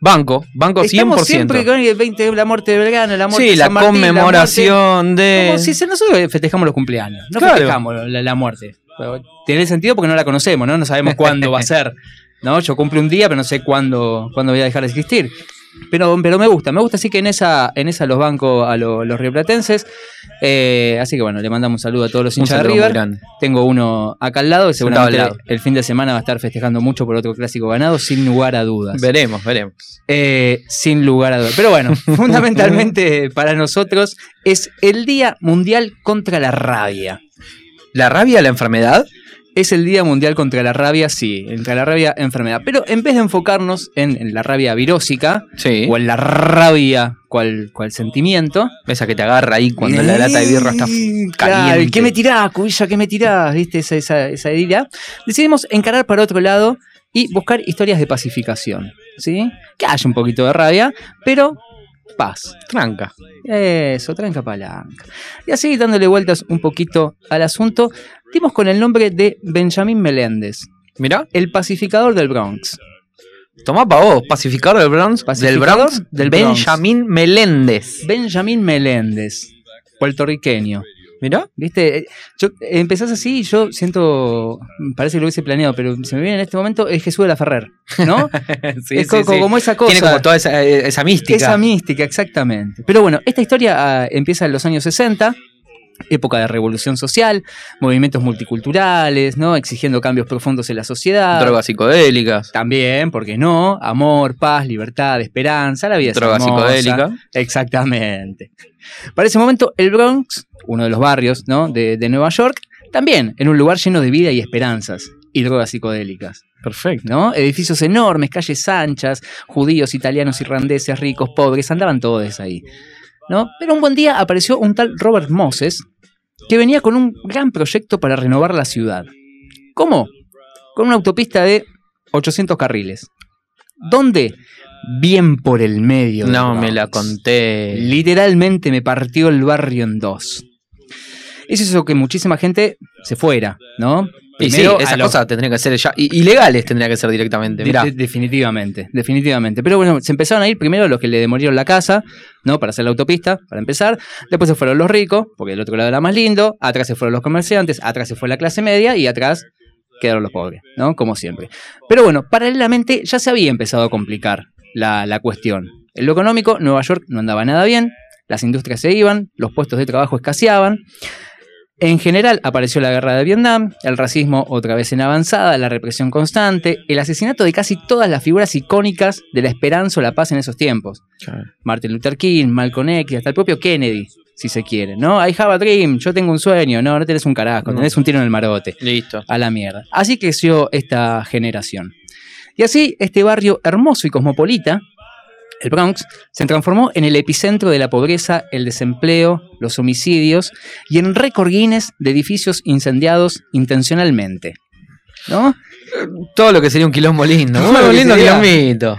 I: Banco, banco 100%.
C: Estamos siempre con el 20 de la muerte de Belgrano, la muerte
I: sí,
C: de
I: la
C: San Martín, la
I: conmemoración
C: muerte-
I: de.
C: Como si se- nosotros festejamos los cumpleaños, no
I: Claro.
C: festejamos la, la muerte. Tiene sentido porque no la conocemos, ¿no? No sabemos cuándo va a ser. ¿no? Yo cumplo un día, pero no sé cuándo, cuándo voy a dejar de existir. Pero, pero me gusta, me gusta así que en esa, en esa los banco a lo- los rioplatenses. Eh, así que bueno, le mandamos un saludo a todos los hinchas de River. Tengo uno acá al lado y seguramente
I: lado.
C: el fin de semana va a estar festejando mucho por otro clásico ganado, sin lugar a dudas.
I: Veremos, veremos.
C: Eh, sin lugar a dudas. Pero bueno, (laughs) fundamentalmente para nosotros es el Día Mundial contra la Rabia.
I: ¿La rabia, la enfermedad?
C: Es el Día Mundial contra la Rabia, sí, contra la rabia enfermedad. Pero en vez de enfocarnos en, en la rabia virósica
I: Sí.
C: o en la rabia cual, cual sentimiento.
I: Esa que te agarra ahí cuando la lata de birra está caliente.
C: Claro, ¿qué me tirás, cubilla? ¿Qué me tirás? ¿Viste esa, esa, esa idea? Decidimos encarar para otro lado y buscar historias de pacificación. ¿Sí? Que haya un poquito de rabia, pero paz.
I: Tranca.
C: Eso, tranca palanca. Y así, dándole vueltas un poquito al asunto, dimos con el nombre de Benjamín Meléndez,
I: Mirá,
C: el pacificador del Bronx.
I: tomá pa' vos, pacificador del Bronx. Del
C: Pacificador
I: Bronx.
C: del Bronx.
I: Benjamín Meléndez.
C: Benjamín Meléndez, puertorriqueño.
I: Mirá.
C: ¿Viste? Eh, Yo, eh, empezás así y yo siento. Parece que lo hubiese planeado, pero se me viene en este momento es Jesús de la Ferrer, ¿no? (laughs)
I: Sí,
C: es
I: sí,
C: co-
I: sí.
C: como esa cosa.
I: Tiene como toda esa, eh, esa mística.
C: Esa mística, exactamente. Pero bueno, esta historia ah, empieza en los años 60, época de revolución social, movimientos multiculturales, ¿no? Exigiendo cambios profundos en la sociedad.
I: Drogas psicodélicas.
C: También, ¿por qué no? Amor, paz, libertad, esperanza, la vida es
I: Droga
C: hermosa.
I: psicodélica.
C: Exactamente. Para ese momento, el Bronx, uno de los barrios ¿no? de, de Nueva York, también en un lugar lleno de vida y esperanzas y drogas psicodélicas.
I: Perfecto.
C: ¿no? Edificios enormes, calles anchas, judíos, italianos, irlandeses, ricos, pobres, andaban todos ahí. ¿No? Pero un buen día apareció un tal Robert Moses que venía con un gran proyecto para renovar la ciudad. ¿Cómo? Con una autopista de 800 carriles. ¿Dónde? Bien por el medio.
I: No me la conté.
C: Literalmente me partió el barrio en dos. Eso hizo que muchísima gente se fuera, ¿no?
I: Y sí, esas
C: los-
I: cosas tendrían que ser ya. Ilegales tendría que ser directamente.
C: de-
I: Mirá.
C: de- definitivamente, definitivamente. Pero bueno, se empezaron a ir primero los que le demolieron la casa, ¿no? Para hacer la autopista, para empezar. Después se fueron los ricos, porque el otro lado era más lindo. Atrás se fueron los comerciantes, atrás se fue la clase media y atrás quedaron los pobres, ¿no? Como siempre. Pero bueno, paralelamente ya se había empezado a complicar la, la cuestión. En lo económico, Nueva York no andaba nada bien, las industrias se iban, los puestos de trabajo escaseaban. En general apareció la guerra de Vietnam, el racismo otra vez en avanzada, la represión constante, el asesinato de casi todas las figuras icónicas de la esperanza o la paz en esos tiempos. Martin Luther King, Malcolm X, hasta el propio Kennedy, si se quiere, ¿no? I have a dream, yo tengo un sueño, no, no tenés un carajo,
I: No.
C: tenés un tiro en el marote,
I: Listo.
C: a la mierda. Así creció esta generación. Y así este barrio hermoso y cosmopolita, el Bronx, se transformó en el epicentro de la pobreza, el desempleo, los homicidios y en récord Guinness de edificios incendiados intencionalmente. ¿no?
I: Todo lo que sería un quilombo lindo. Un
C: que
I: lindo
C: sería-
I: quilombito.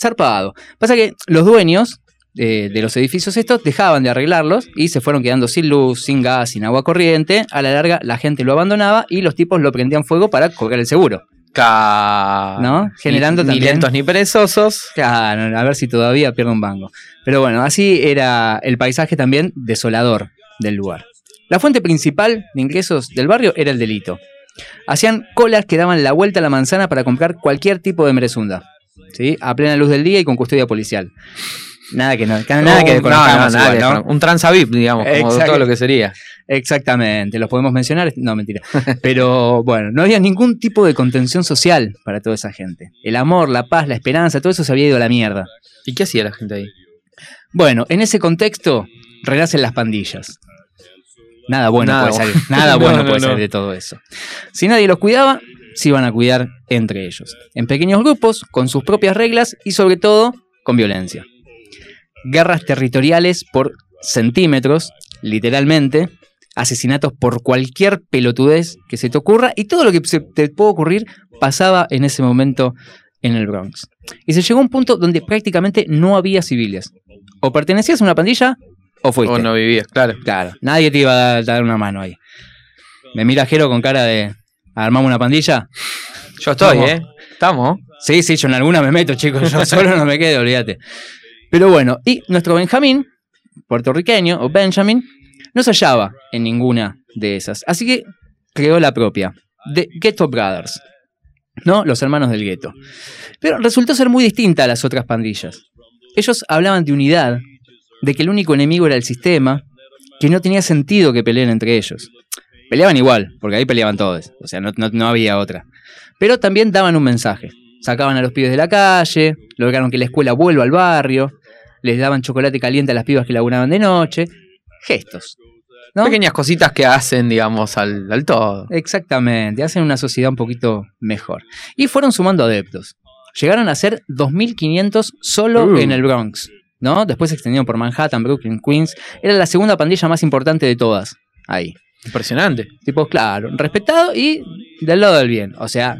C: Zarpado. Pasa que los dueños eh, de los edificios estos dejaban de arreglarlos y se fueron quedando sin luz, sin gas, sin agua corriente. A la larga la gente lo abandonaba y los tipos lo prendían fuego para cobrar el seguro. ¿No? Generando
I: ni,
C: también-
I: Ni lentos ni perezosos.
C: Claro, a ver si todavía pierde un banco. Pero bueno, así era el paisaje también desolador del lugar. La fuente principal de ingresos del barrio era el delito. Hacían colas que daban la vuelta a la manzana para comprar cualquier tipo de merezunda. ¿sí? A plena luz del día y con custodia policial. Nada que no, nada que
I: No,
C: desconozcamos
I: no, nada Un transavip, digamos, como todo lo que sería.
C: Exactamente, los podemos mencionar. No, mentira. (laughs) Pero bueno, no había ningún tipo de contención social para toda esa gente. El amor, la paz, la esperanza, todo eso se había ido a la mierda.
I: ¿Y qué hacía la gente ahí?
C: Bueno, en ese contexto, renacen las pandillas. Nada bueno
I: Nada
C: puede
I: bueno.
C: salir. Nada
I: No,
C: bueno (laughs)
I: no,
C: puede
I: no.
C: salir de todo eso. Si nadie los cuidaba, se iban a cuidar entre ellos. En pequeños grupos, con sus propias reglas y sobre todo con violencia. Guerras territoriales por centímetros, literalmente. Asesinatos por cualquier pelotudez que se te ocurra. Y todo lo que se te pueda ocurrir pasaba en ese momento en el Bronx. Y se llegó a un punto donde prácticamente no había civiles. O pertenecías a una pandilla o fuiste.
I: O no vivías, claro.
C: Claro, nadie te iba a dar, una mano ahí. Me mira Jero con cara de armamos una pandilla.
I: Yo estoy,
C: Vamos.
I: ¿eh? Estamos.
C: Sí, sí, yo en alguna me meto, chicos. Yo (laughs) solo no me quedo, olvídate. Pero bueno, y nuestro Benjamín, puertorriqueño, o Benjamin, no se hallaba en ninguna de esas. Así que creó la propia, The Ghetto Brothers, ¿no? Los hermanos del gueto. Pero resultó ser muy distinta a las otras pandillas. Ellos hablaban de unidad, de que el único enemigo era el sistema, que no tenía sentido que peleen entre ellos. Peleaban igual, porque ahí peleaban todos, o sea, no, no- no había otra. Pero también daban un mensaje. Sacaban a los pibes de la calle, lograron que la escuela vuelva al barrio, les daban chocolate caliente a las pibas que laburaban de noche. Gestos. ¿no?
I: Pequeñas cositas que hacen, digamos, al, al todo.
C: Exactamente, hacen una sociedad un poquito mejor. Y fueron sumando adeptos. Llegaron a ser 2.500 solo
I: Uh.
C: en el Bronx. ¿no? Después se extendieron por Manhattan, Brooklyn, Queens. Era la segunda pandilla más importante de todas. Ahí.
I: Impresionante.
C: Tipo, claro, respetado y del lado del bien. O sea,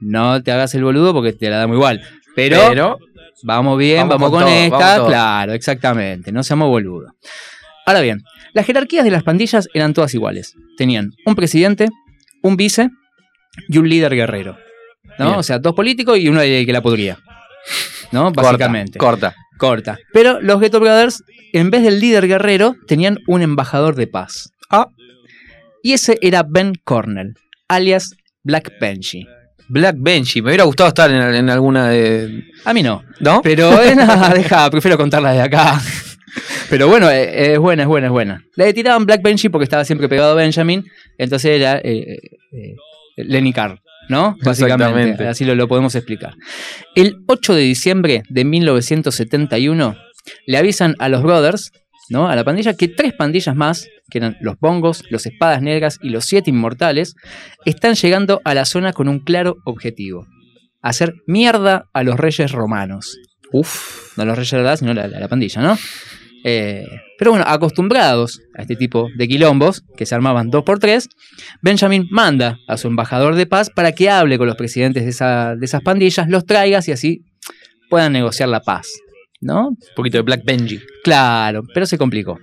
C: no te hagas el boludo porque te la da muy igual. Pero,
I: Pero,
C: vamos bien,
I: Vamos
C: vamos,
I: con
C: con,
I: todo,
C: esta.
I: vamos
C: claro, exactamente. No seamos boludos. Ahora bien, las jerarquías de las pandillas eran todas iguales. Tenían un presidente, un vice y un líder guerrero. ¿no?
I: Bien.
C: O sea, dos políticos y uno que la podría. ¿No? Básicamente.
I: corta.
C: Corta. Pero los Ghetto Brothers, en vez del líder guerrero, tenían un embajador de paz.
I: Ah.
C: Y ese era Ben Cornell, alias Black Benji.
I: Black Benji. Me hubiera gustado estar en, en alguna de.
C: A mí no.
I: ¿No?
C: Pero (laughs) eh, nada, deja, prefiero contarla de acá. (laughs) Pero bueno, eh, es buena, es buena, es buena. Le tiraban Black Benji porque estaba siempre pegado a Benjamin. Entonces era eh, eh, Lenny Carr, ¿no? Básicamente. Así lo, lo podemos explicar. El 8 de diciembre de 1971 le avisan a los Brothers, ¿no? A la pandilla, que tres pandillas más, que eran los Bongos, los Espadas Negras y los Siete Inmortales, están llegando a la zona con un claro objetivo. Hacer mierda a los reyes romanos. Uf, no los reyes de sino la, la- la pandilla, ¿no? Eh, pero bueno, acostumbrados a este tipo de quilombos, que se armaban dos por tres, Benjamin manda a su embajador de paz para que hable con los presidentes de, de esas pandillas, los traigas y así puedan negociar la paz, ¿no?
I: Un poquito de Black Benji.
C: Claro, pero se complicó.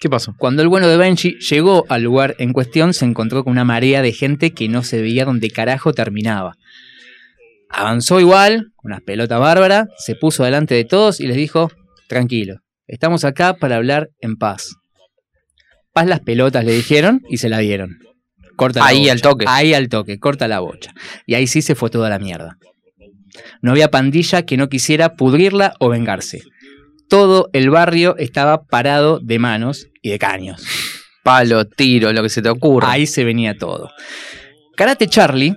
I: ¿Qué pasó?
C: Cuando el bueno de Benji llegó al lugar en cuestión, se encontró con una marea de gente que no se veía dónde carajo terminaba. Avanzó igual, una pelota bárbara, se puso delante de todos y les dijo, tranquilo, estamos acá para hablar en paz. Paz las pelotas, le dijeron, y se la dieron. Corta la
I: Ahí
C: bocha.
I: al toque.
C: Ahí al toque, corta la bocha. Y ahí sí se fue toda la mierda. No había pandilla que no quisiera pudrirla o vengarse. Todo el barrio estaba parado de manos y de caños.
I: Palo, tiro, lo que se te ocurra.
C: Ahí se venía todo. Karate Charlie,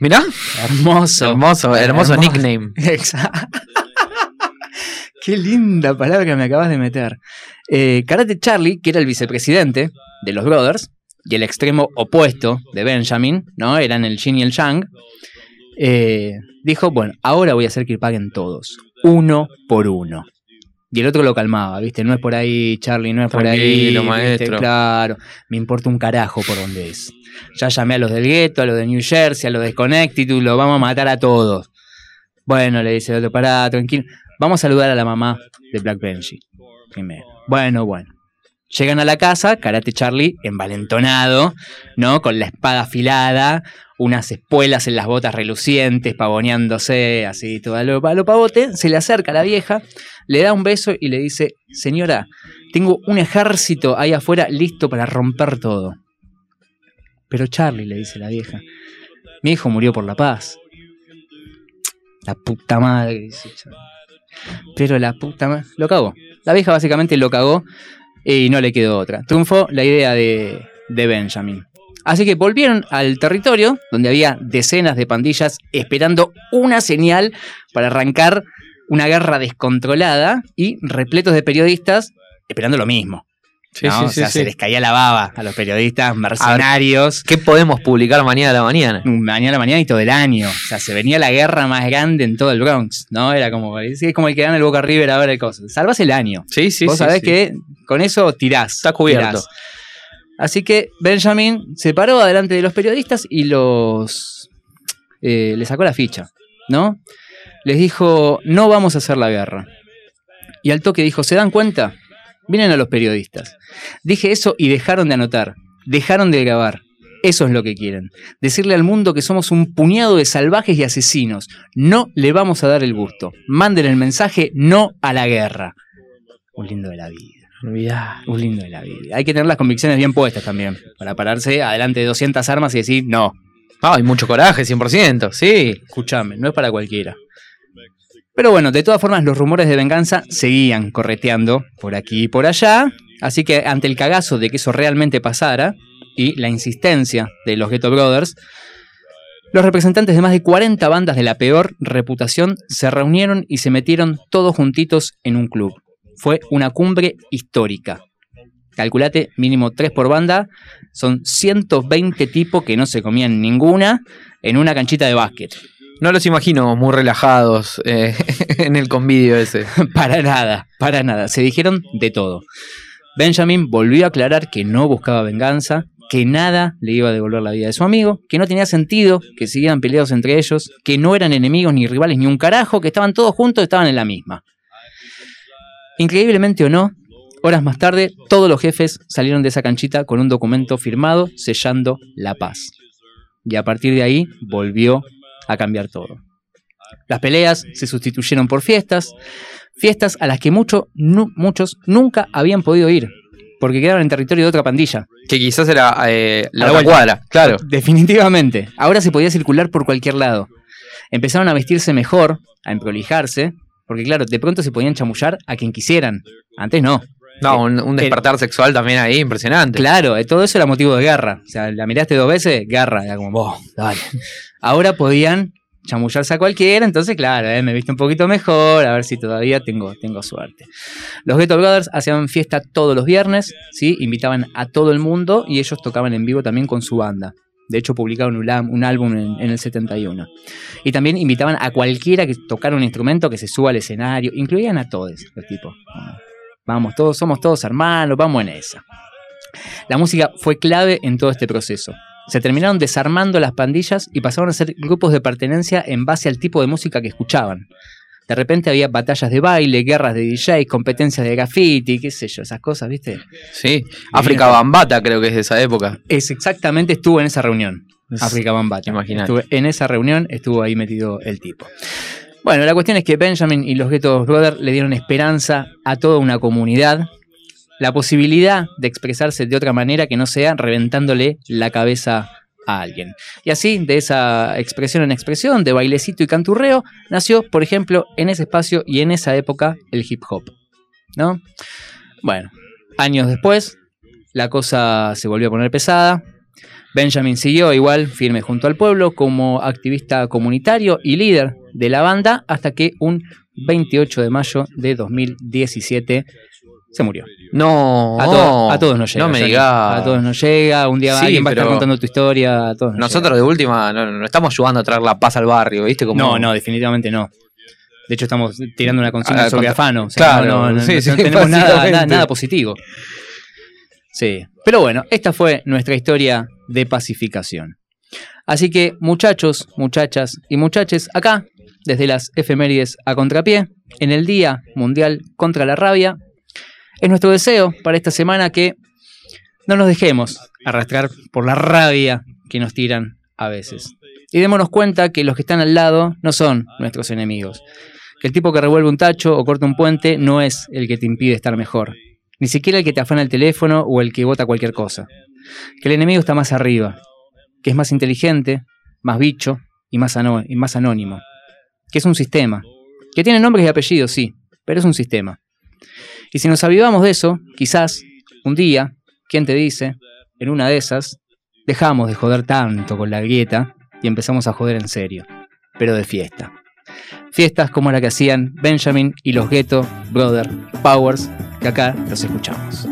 I: Mirá.
C: hermoso.
I: Hermoso, hermoso nickname. (laughs)
C: Exacto. Qué linda palabra me acabas de meter. Eh, Karate Charlie, que era el vicepresidente de los Brothers, y el extremo opuesto de Benjamin, ¿no? Eran el Yin y el Yang. Eh, dijo, bueno, ahora voy a hacer que paguen todos, uno por uno. Y el otro lo calmaba, ¿viste? No es por ahí, Charlie, no es por ahí.
I: Maestro.
C: Claro, me importa un carajo por dónde es. Ya llamé a los del gueto, a los de New Jersey, a los de Connecticut, los vamos a matar a todos. Bueno, le dice el otro, pará, tranquilo. Vamos a saludar a la mamá de Black Benji. Primero. Bueno, bueno. Llegan a la casa, Karate Charlie envalentonado, ¿no? Con la espada afilada, unas espuelas en las botas relucientes, pavoneándose, así, todo a lo, lo pavote. Se le acerca a la vieja, le da un beso y le dice: Señora, tengo un ejército ahí afuera listo para romper todo. Pero Charlie, le dice la vieja, mi hijo murió por la paz. La puta madre, dice Charlie. Pero la puta madre. Lo cagó. La vieja básicamente lo cagó y no le quedó otra. Triunfó la idea de, de Benjamin. Así que volvieron al territorio donde había decenas de pandillas esperando una señal para arrancar una guerra descontrolada y repletos de periodistas esperando lo mismo.
I: Sí,
C: ¿no?
I: sí,
C: o sea,
I: sí.
C: se les caía la baba a los periodistas mercenarios.
I: ¿Qué podemos publicar mañana a la mañana?
C: Mañana a la mañana y todo el año. O sea, se venía la guerra más grande en todo el Bronx, ¿no? Era como, es como el que gana el Boca River a ver el cosa. Salvas el año.
I: Sí, sí,
C: Vos sabés que con eso tirás.
I: Está cubierto.
C: tirás. Así que Benjamin se paró adelante de los periodistas y los. eh, le sacó la ficha, ¿no? Les dijo: No vamos a hacer la guerra. Y al toque dijo: ¿Se dan cuenta? Vienen a los periodistas. Dije eso y dejaron de anotar. Dejaron de grabar. Eso es lo que quieren. Decirle al mundo que somos un puñado de salvajes y asesinos. No le vamos a dar el gusto. Manden el mensaje no a la guerra. Un lindo de la vida. Un lindo de la vida. Hay que tener las convicciones bien puestas también. Para pararse adelante de 200 armas y decir, no,
I: Ah, hay mucho coraje, 100%. Sí.
C: escúchame, no es para cualquiera. Pero bueno, de todas formas, los rumores de venganza seguían correteando por aquí y por allá. Así que ante el cagazo de que eso realmente pasara y la insistencia de los Ghetto Brothers, los representantes de más de 40 bandas de la peor reputación se reunieron y se metieron todos juntitos en un club. Fue una cumbre histórica. Calculate, mínimo 3 por banda. Son 120 tipos que no se comían ninguna en una canchita de básquet.
I: No los imagino muy relajados eh, (laughs) en el convidio ese. (laughs)
C: Para nada, para nada. Se dijeron de todo. Benjamin volvió a aclarar que no buscaba venganza, que nada le iba a devolver la vida de su amigo, que no tenía sentido que siguieran peleados entre ellos, que no eran enemigos ni rivales ni un carajo, que estaban todos juntos, estaban en la misma. Increíblemente o no, horas más tarde, todos los jefes salieron de esa canchita con un documento firmado sellando la paz. Y a partir de ahí volvió a cambiar todo. Las peleas se sustituyeron por fiestas, fiestas a las que mucho, nu- muchos nunca habían podido ir, porque quedaron en territorio de otra pandilla.
I: Que quizás era eh, la otra cuadra, claro.
C: Definitivamente. Ahora se podía circular por cualquier lado. Empezaron a vestirse mejor, a emprolijarse, porque claro, de pronto se podían chamullar a quien quisieran. Antes no.
I: No, un, un despertar sexual también ahí, impresionante.
C: Claro, eh, todo eso era motivo de guerra. O sea, la miraste dos veces, guerra. Era como, vos, dale. Ahora podían chamullarse a cualquiera, entonces, claro, eh, me viste un poquito mejor, a ver si todavía tengo, tengo suerte. Los Ghetto Brothers hacían fiesta todos los viernes, ¿sí? invitaban a todo el mundo y ellos tocaban en vivo también con su banda. De hecho, publicaron un, un álbum en, en el 71. Y también invitaban a cualquiera que tocara un instrumento que se suba al escenario. Incluían a todos los tipos. Vamos, todos somos todos hermanos, vamos en esa. La música fue clave en todo este proceso. Se terminaron desarmando las pandillas y pasaron a ser grupos de pertenencia en base al tipo de música que escuchaban. De repente había batallas de baile, guerras de DJs, competencias de graffiti, qué sé yo, esas cosas, ¿viste?
I: Sí. África Bambata creo que es de esa época.
C: Es exactamente estuvo en esa reunión. África Bambata.
I: Imaginate.
C: Estuve en esa reunión estuvo ahí metido el tipo. Bueno, la cuestión es que Benjamin y los Ghetto Brothers le dieron esperanza a toda una comunidad, la posibilidad de expresarse de otra manera que no sea reventándole la cabeza a alguien. Y así, de esa expresión en expresión, de bailecito y canturreo, nació, por ejemplo, en ese espacio y en esa época el hip hop. ¿No? Bueno, años después, la cosa se volvió a poner pesada. Benjamin siguió igual firme junto al pueblo como activista comunitario y líder de la banda hasta que un 28 de mayo de 2017 se murió.
I: No,
C: A, to- a todos nos llega.
I: No me digas.
C: A todos nos llega. Un día
I: Sí,
C: alguien va a estar contando tu historia. A todos nos
I: Nosotros de última no, no estamos ayudando a traer la paz al barrio, ¿viste? Como...
C: No, no, definitivamente no. De hecho, estamos tirando una consigna
I: Ah,
C: sobre
I: contra-
C: Afano. O sea,
I: claro,
C: no, no, no-
I: sí,
C: no
I: sí,
C: tenemos nada, nada positivo. Sí. Pero bueno, esta fue nuestra historia de pacificación. Así que, muchachos, muchachas y muchaches, acá, desde las efemérides a contrapié, en el Día Mundial contra la Rabia, es nuestro deseo para esta semana que no nos dejemos arrastrar por la rabia que nos tiran a veces. Y démonos cuenta que los que están al lado no son nuestros enemigos. Que el tipo que revuelve un tacho o corta un puente no es el que te impide estar mejor. Ni siquiera el que te afana el teléfono o el que vota cualquier cosa. Que el enemigo está más arriba. Que es más inteligente, más bicho y más, y más anónimo. Que es un sistema. Que tiene nombres y apellidos, sí, pero es un sistema. Y si nos avivamos de eso, quizás, un día, ¿quién te dice? En una de esas, dejamos de joder tanto con la grieta y empezamos a joder en serio, pero de fiesta. Fiestas como la que hacían Benjamin y los Ghetto Brother Powers, que acá los escuchamos.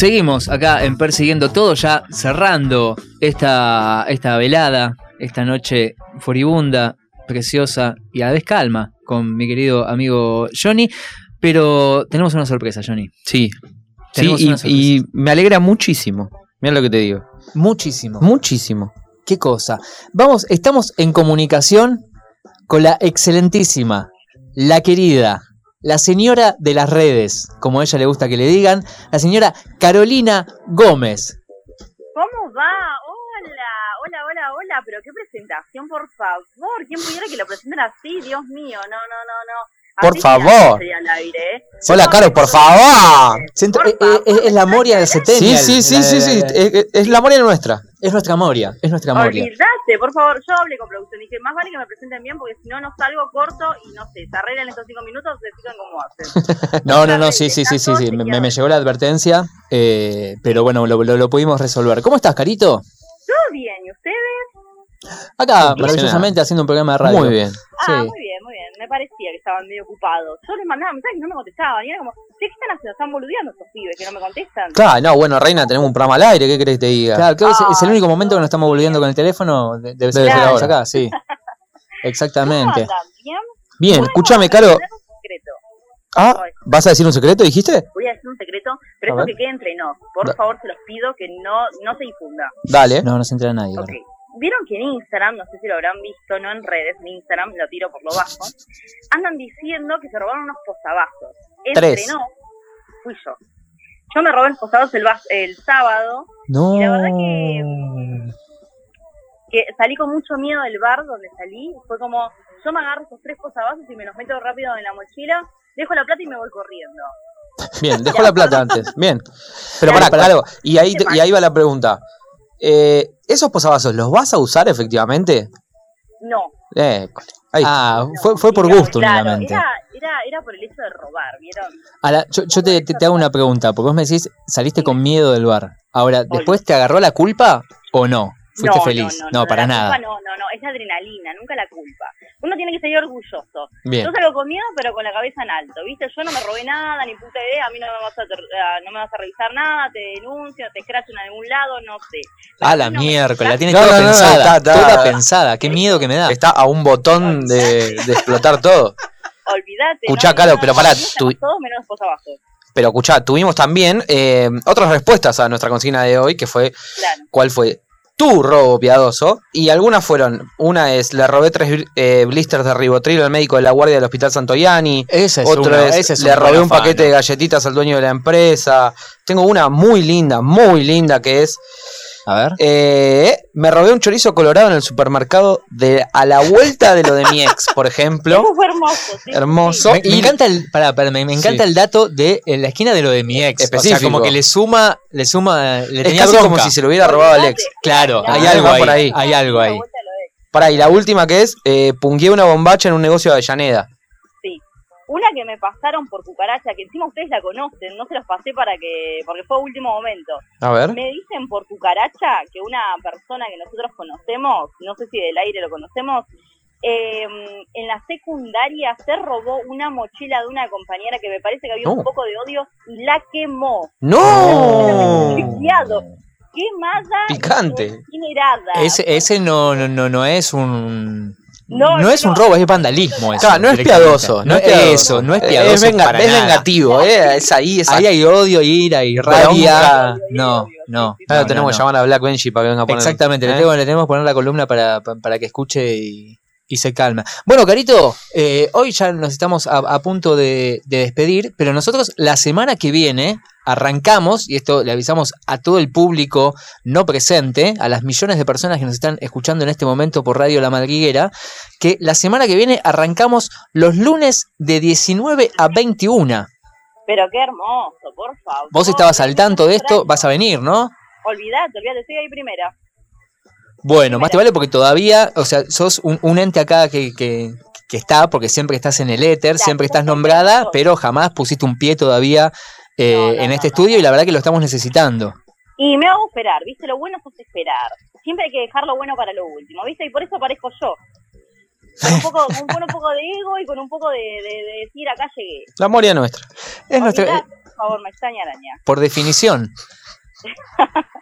C: Seguimos acá en Persiguiendo Todo, ya cerrando esta, esta velada, esta noche furibunda, preciosa y a la vez calma con mi querido amigo Johnny. Pero tenemos una sorpresa, Johnny.
I: Sí. Sí,
C: Tenemos
I: y,
C: una sorpresa.
I: y me alegra muchísimo. Mira lo que te digo.
C: Muchísimo.
I: Muchísimo.
C: ¿Qué cosa? Vamos, estamos en comunicación con la excelentísima, la querida, la señora de las redes, como a ella le gusta que le digan, la señora Carolina Gómez.
J: ¿Cómo va? Hola, hola, hola, hola, pero qué presentación, por favor. ¿Quién pudiera que lo presenten así? Dios mío, no, no, no, no.
D: Por
J: Así
D: favor.
J: aire, ¿eh?
D: Hola, Caro, por favor.
C: Eh, eh, es, es la Moria de
D: Sí,
C: Centennial.
D: sí, sí,
C: La-
D: sí,
C: la-
D: sí.
C: la-
D: Es, es- es la moria nuestra.
C: Es nuestra Moria, es nuestra Moria.
J: Olvidate, por favor. Yo hablé con producción y dije, más vale que me presenten bien porque si no, no salgo corto y no sé, se arreglan estos cinco minutos, decidan cómo hacen. (laughs)
C: No, no, no, sí, sí, sí, sí, sí. Me, me llegó la advertencia, eh, pero bueno, lo, lo- lo pudimos resolver. ¿Cómo estás, Carito?
J: Todo bien, ¿y ustedes?
C: Acá, maravillosamente, haciendo un programa de radio.
D: Muy bien.
J: Ah,
C: Sí.
J: muy bien, muy bien. Me parecía que estaban medio ocupados. Yo les mandaba mensajes y no me contestaban. Y era como, ¿qué están haciendo? Están boludeando estos pibes que no me contestan.
D: Claro, no, bueno, Reina, tenemos un programa al aire, ¿qué querés que te diga?
C: Claro, creo que es, es el único momento que nos estamos volviendo con el teléfono. de- Debe ser
D: ser
C: ahora. acá, sí. (laughs) Exactamente.
J: ¿Bien?
D: Bien, escúchame, Caro.
J: tener un secreto.
D: Ah, ¿vas a decir un secreto, dijiste?
J: Voy a decir un secreto Pero
D: A
J: eso
D: ver.
J: que quede entre nos. Por
D: Da-
J: favor, se los pido que no, no se difunda.
D: Dale.
C: No, no se entera nadie.
J: Ok. Vieron que en Instagram, no sé si lo habrán visto, no en redes, en Instagram, lo tiro por lo bajo, andan diciendo que se robaron unos posavasos. Entre
D: Tres.
J: no, fui yo. Yo me robé los posavasos el, el sábado,
C: No.
J: Y la verdad que, que salí con mucho miedo del bar donde salí. Fue como, yo me agarro esos tres posavasos y me los meto rápido en la mochila, dejo la plata y me voy corriendo.
D: Bien, (laughs) dejó la plata antes. Bien. Pero pará, claro. Y ahí,
J: ¿Qué
D: y ahí va la pregunta. Eh, ¿Esos posavasos los vas a usar efectivamente?
J: No.
D: Eh, ahí.
C: Ah, fue, fue por
J: no,
C: gusto
J: claro,
C: únicamente.
J: Era, era, era por el hecho de robar, ¿vieron?
C: Ahora, yo, yo te, te- te hago una pregunta, porque vos me decís, saliste con miedo del bar. Ahora, ¿después te agarró la culpa o no? ¿Fuiste
J: no,
C: feliz?
J: No,
C: para
J: la
C: nada.
J: culpa no, no, no, es adrenalina, nunca la culpa. Uno tiene que salir orgulloso.
C: Bien.
J: Yo salgo con miedo, pero con la cabeza en alto, ¿viste? Yo no me robé nada, ni puta idea, a mí no me vas a, ter- ah, no me vas a revisar nada, te denuncio, te escrachan en algún lado, no sé.
C: Ah, la miércoles, la tienes
D: No,
C: toda
D: no, no,
C: pensada.
D: está- está-
C: Toda pensada. Qué miedo que me da.
D: Está a un botón de, de explotar todo. (laughs)
J: Olvídate.
D: Escuchá,
J: no,
D: Caro,
J: no,
D: pero
J: no,
D: pará,
J: no,
D: tú-
J: Todos menos los posavasos,
D: Pero escuchá, tuvimos también eh, otras respuestas a nuestra consigna de hoy, que fue
J: claro.
D: cuál fue tu robo piadoso. Y algunas fueron, una es, le robé tres eh, blisters de ribotril al médico de la guardia del Hospital Santoyani.
C: Esa es
D: Otro
C: una-
D: es,
C: ese es
D: le robé un paquete de galletitas al dueño de la empresa. Tengo una muy linda, muy linda que es...
C: A ver.
D: eh, me robé un chorizo colorado en el supermercado de a la vuelta de lo de mi ex, por ejemplo.
J: Eso fue hermoso, sí.
D: Hermoso.
C: Me, encanta el, pará, pará, me, me encanta
D: Sí.
C: el dato de en la esquina de lo de mi ex. O sea,
D: Específico.
C: como que le suma, le suma, le
D: Es
C: tenía
D: casi como si se lo hubiera robado al ex.
C: Claro,
J: Claro.
C: hay algo ahí,
D: por ahí.
C: hay algo ahí.
D: Para, y la última que es, eh, pungué una bombacha en un negocio de Avellaneda.
J: Una que me pasaron por cucaracha, que encima ustedes la conocen, no se los pasé para que, porque fue último momento.
D: A ver.
J: Me dicen por cucaracha que una persona que nosotros conocemos, no sé si del aire lo conocemos, eh, en la secundaria se robó una mochila de una compañera que me parece que había
D: No.
J: un poco de odio y la quemó.
D: ¡No!
J: Limpiado. Quemada.
D: Picante.
J: Incinerada.
C: Ese, ese no, no, no, no es un.
J: No,
C: No, es un robo, es vandalismo. Eso,
D: Claro, no es piadoso.
C: No es
D: piadoso.
C: eso, no es piadoso.
D: Es, venga-
C: para
D: es
C: nada.
D: vengativo, ¿eh? Es ahí, es
C: Ahí hay odio, ira y rabia. No, no.
D: Claro,
C: no,
D: tenemos
C: no,
D: que llamar a Black Benji para que venga a poner.
C: Exactamente, le,
D: ¿eh?
C: tengo, le tenemos que poner la columna para, pa- para que escuche y, y se calma. Bueno, Carito, eh, hoy ya nos estamos a, a punto de, de despedir, pero nosotros la semana que viene arrancamos, y esto le avisamos a todo el público no presente, a las millones de personas que nos están escuchando en este momento por Radio La Madriguera, que la semana que viene arrancamos los lunes de 19 a 21.
J: Pero qué hermoso, por favor.
C: Vos estabas al tanto de esto, vas a venir, ¿no?
J: Olvídate, olvídate, estoy ahí primera.
C: Bueno, más te vale porque todavía, o sea, sos un, un ente acá que, que, que está, porque siempre estás en el éter, siempre estás nombrada, pero jamás pusiste un pie todavía eh, en este estudio y la verdad que lo estamos necesitando.
J: Y me hago esperar, ¿viste? Lo bueno es esperar. Siempre hay que dejar lo bueno para lo último, ¿viste? Y por eso aparezco yo. Con un poco, con, un poco de ego y con un poco de, de- de decir, acá llegué.
D: La moria nuestra.
C: Es nuestra,
J: Olvidate, por favor, me extraña araña.
C: por definición. (laughs)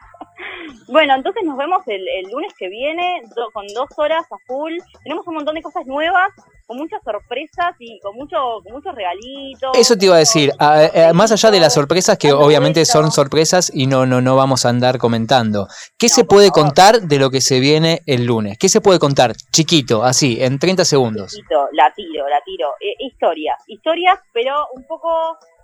J: Bueno, entonces nos vemos el, el lunes que viene do- con dos horas a full. Tenemos un montón de cosas nuevas, con muchas sorpresas y con, mucho, con muchos regalitos.
C: Eso te iba a decir, a- a- más allá de las sorpresas que obviamente son sorpresas y no, no, no vamos a andar comentando. ¿Qué se puede contar de lo que se viene el lunes? ¿Qué se puede contar? Chiquito, así, en 30 segundos.
J: Chiquito, La tiro, la tiro. Eh, historias, historias, pero un poco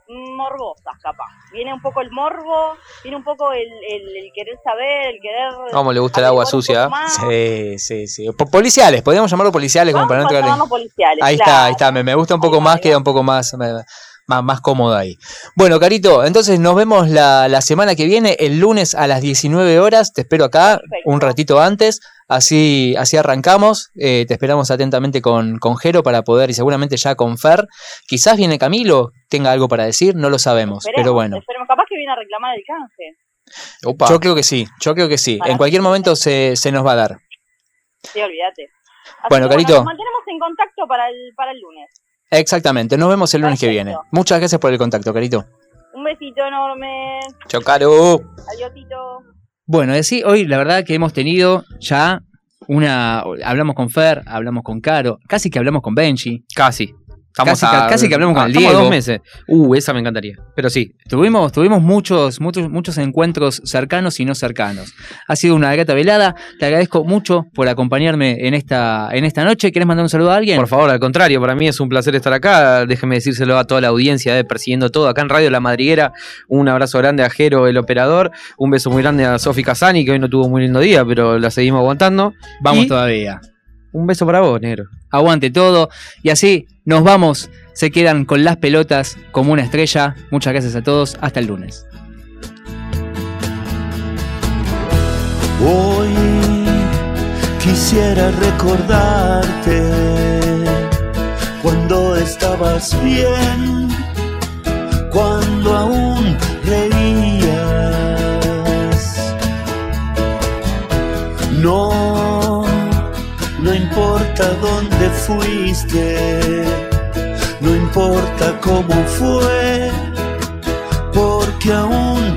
J: morbosas, capaz. Viene un poco el morbo, viene un poco el, el- el querer saber, el querer...
D: ¿Cómo le gusta el agua sucia?
C: Sí, sí, sí. Po- Policiales, podríamos llamarlo policiales como para no Ahí está, ahí está. Me, me gusta un poco más, queda un poco más, me- más, más cómodo ahí. Bueno, Carito, entonces nos vemos la, la semana que viene, el lunes a las 19 horas. Te espero acá un ratito antes. Así, así arrancamos. Eh, te esperamos atentamente con, con Jero para poder, y seguramente ya con Fer. Quizás viene Camilo, tenga algo para decir, no lo sabemos.
J: Esperemos,
C: pero bueno.
J: esperemos. capaz que viene a reclamar el canje.
C: Yo creo que sí, yo creo que sí.
J: Para
C: En cualquier momento se, se nos va a dar.
J: Sí, olvídate. Así
C: Bueno,
J: que,
C: Carito.
J: Nos mantenemos en contacto para el, para el lunes.
C: Exactamente, nos vemos el lunes que viene. Muchas gracias por el contacto, Carito.
J: Un besito enorme.
D: Chau, Caro.
J: Adiósito.
C: Bueno, sí, hoy la verdad que hemos tenido ya una. Hablamos con Fer, hablamos con Caro, casi que hablamos con Benji.
I: Casi.
D: Estamos
C: Casi,
D: a-
C: casi que hablamos con el Diego.
D: dos meses. Uh, esa me encantaría. Pero sí,
C: Tuvimos, tuvimos muchos, muchos, muchos encuentros cercanos y no cercanos. Ha sido una grata velada. Te agradezco mucho por acompañarme en esta, en esta noche. ¿Quieres mandar un saludo a alguien?
D: Por favor, al contrario, para mí es un placer estar acá. Déjeme decírselo a toda la audiencia de Persiguiendo Todo, acá en Radio La Madriguera. Un abrazo grande a Jero, el operador. Un beso muy grande a Sofi Casani, que hoy no tuvo muy lindo día, pero la seguimos aguantando.
C: Vamos
D: Y
C: todavía.
D: Un beso para vos, negro.
C: Aguante todo. Y así nos vamos. Se quedan con las pelotas como una estrella. Muchas gracias a todos. Hasta el lunes.
K: Hoy quisiera recordarte cuando estabas bien, cuando aún reías. No, importa dónde fuiste, no importa cómo fue, porque aún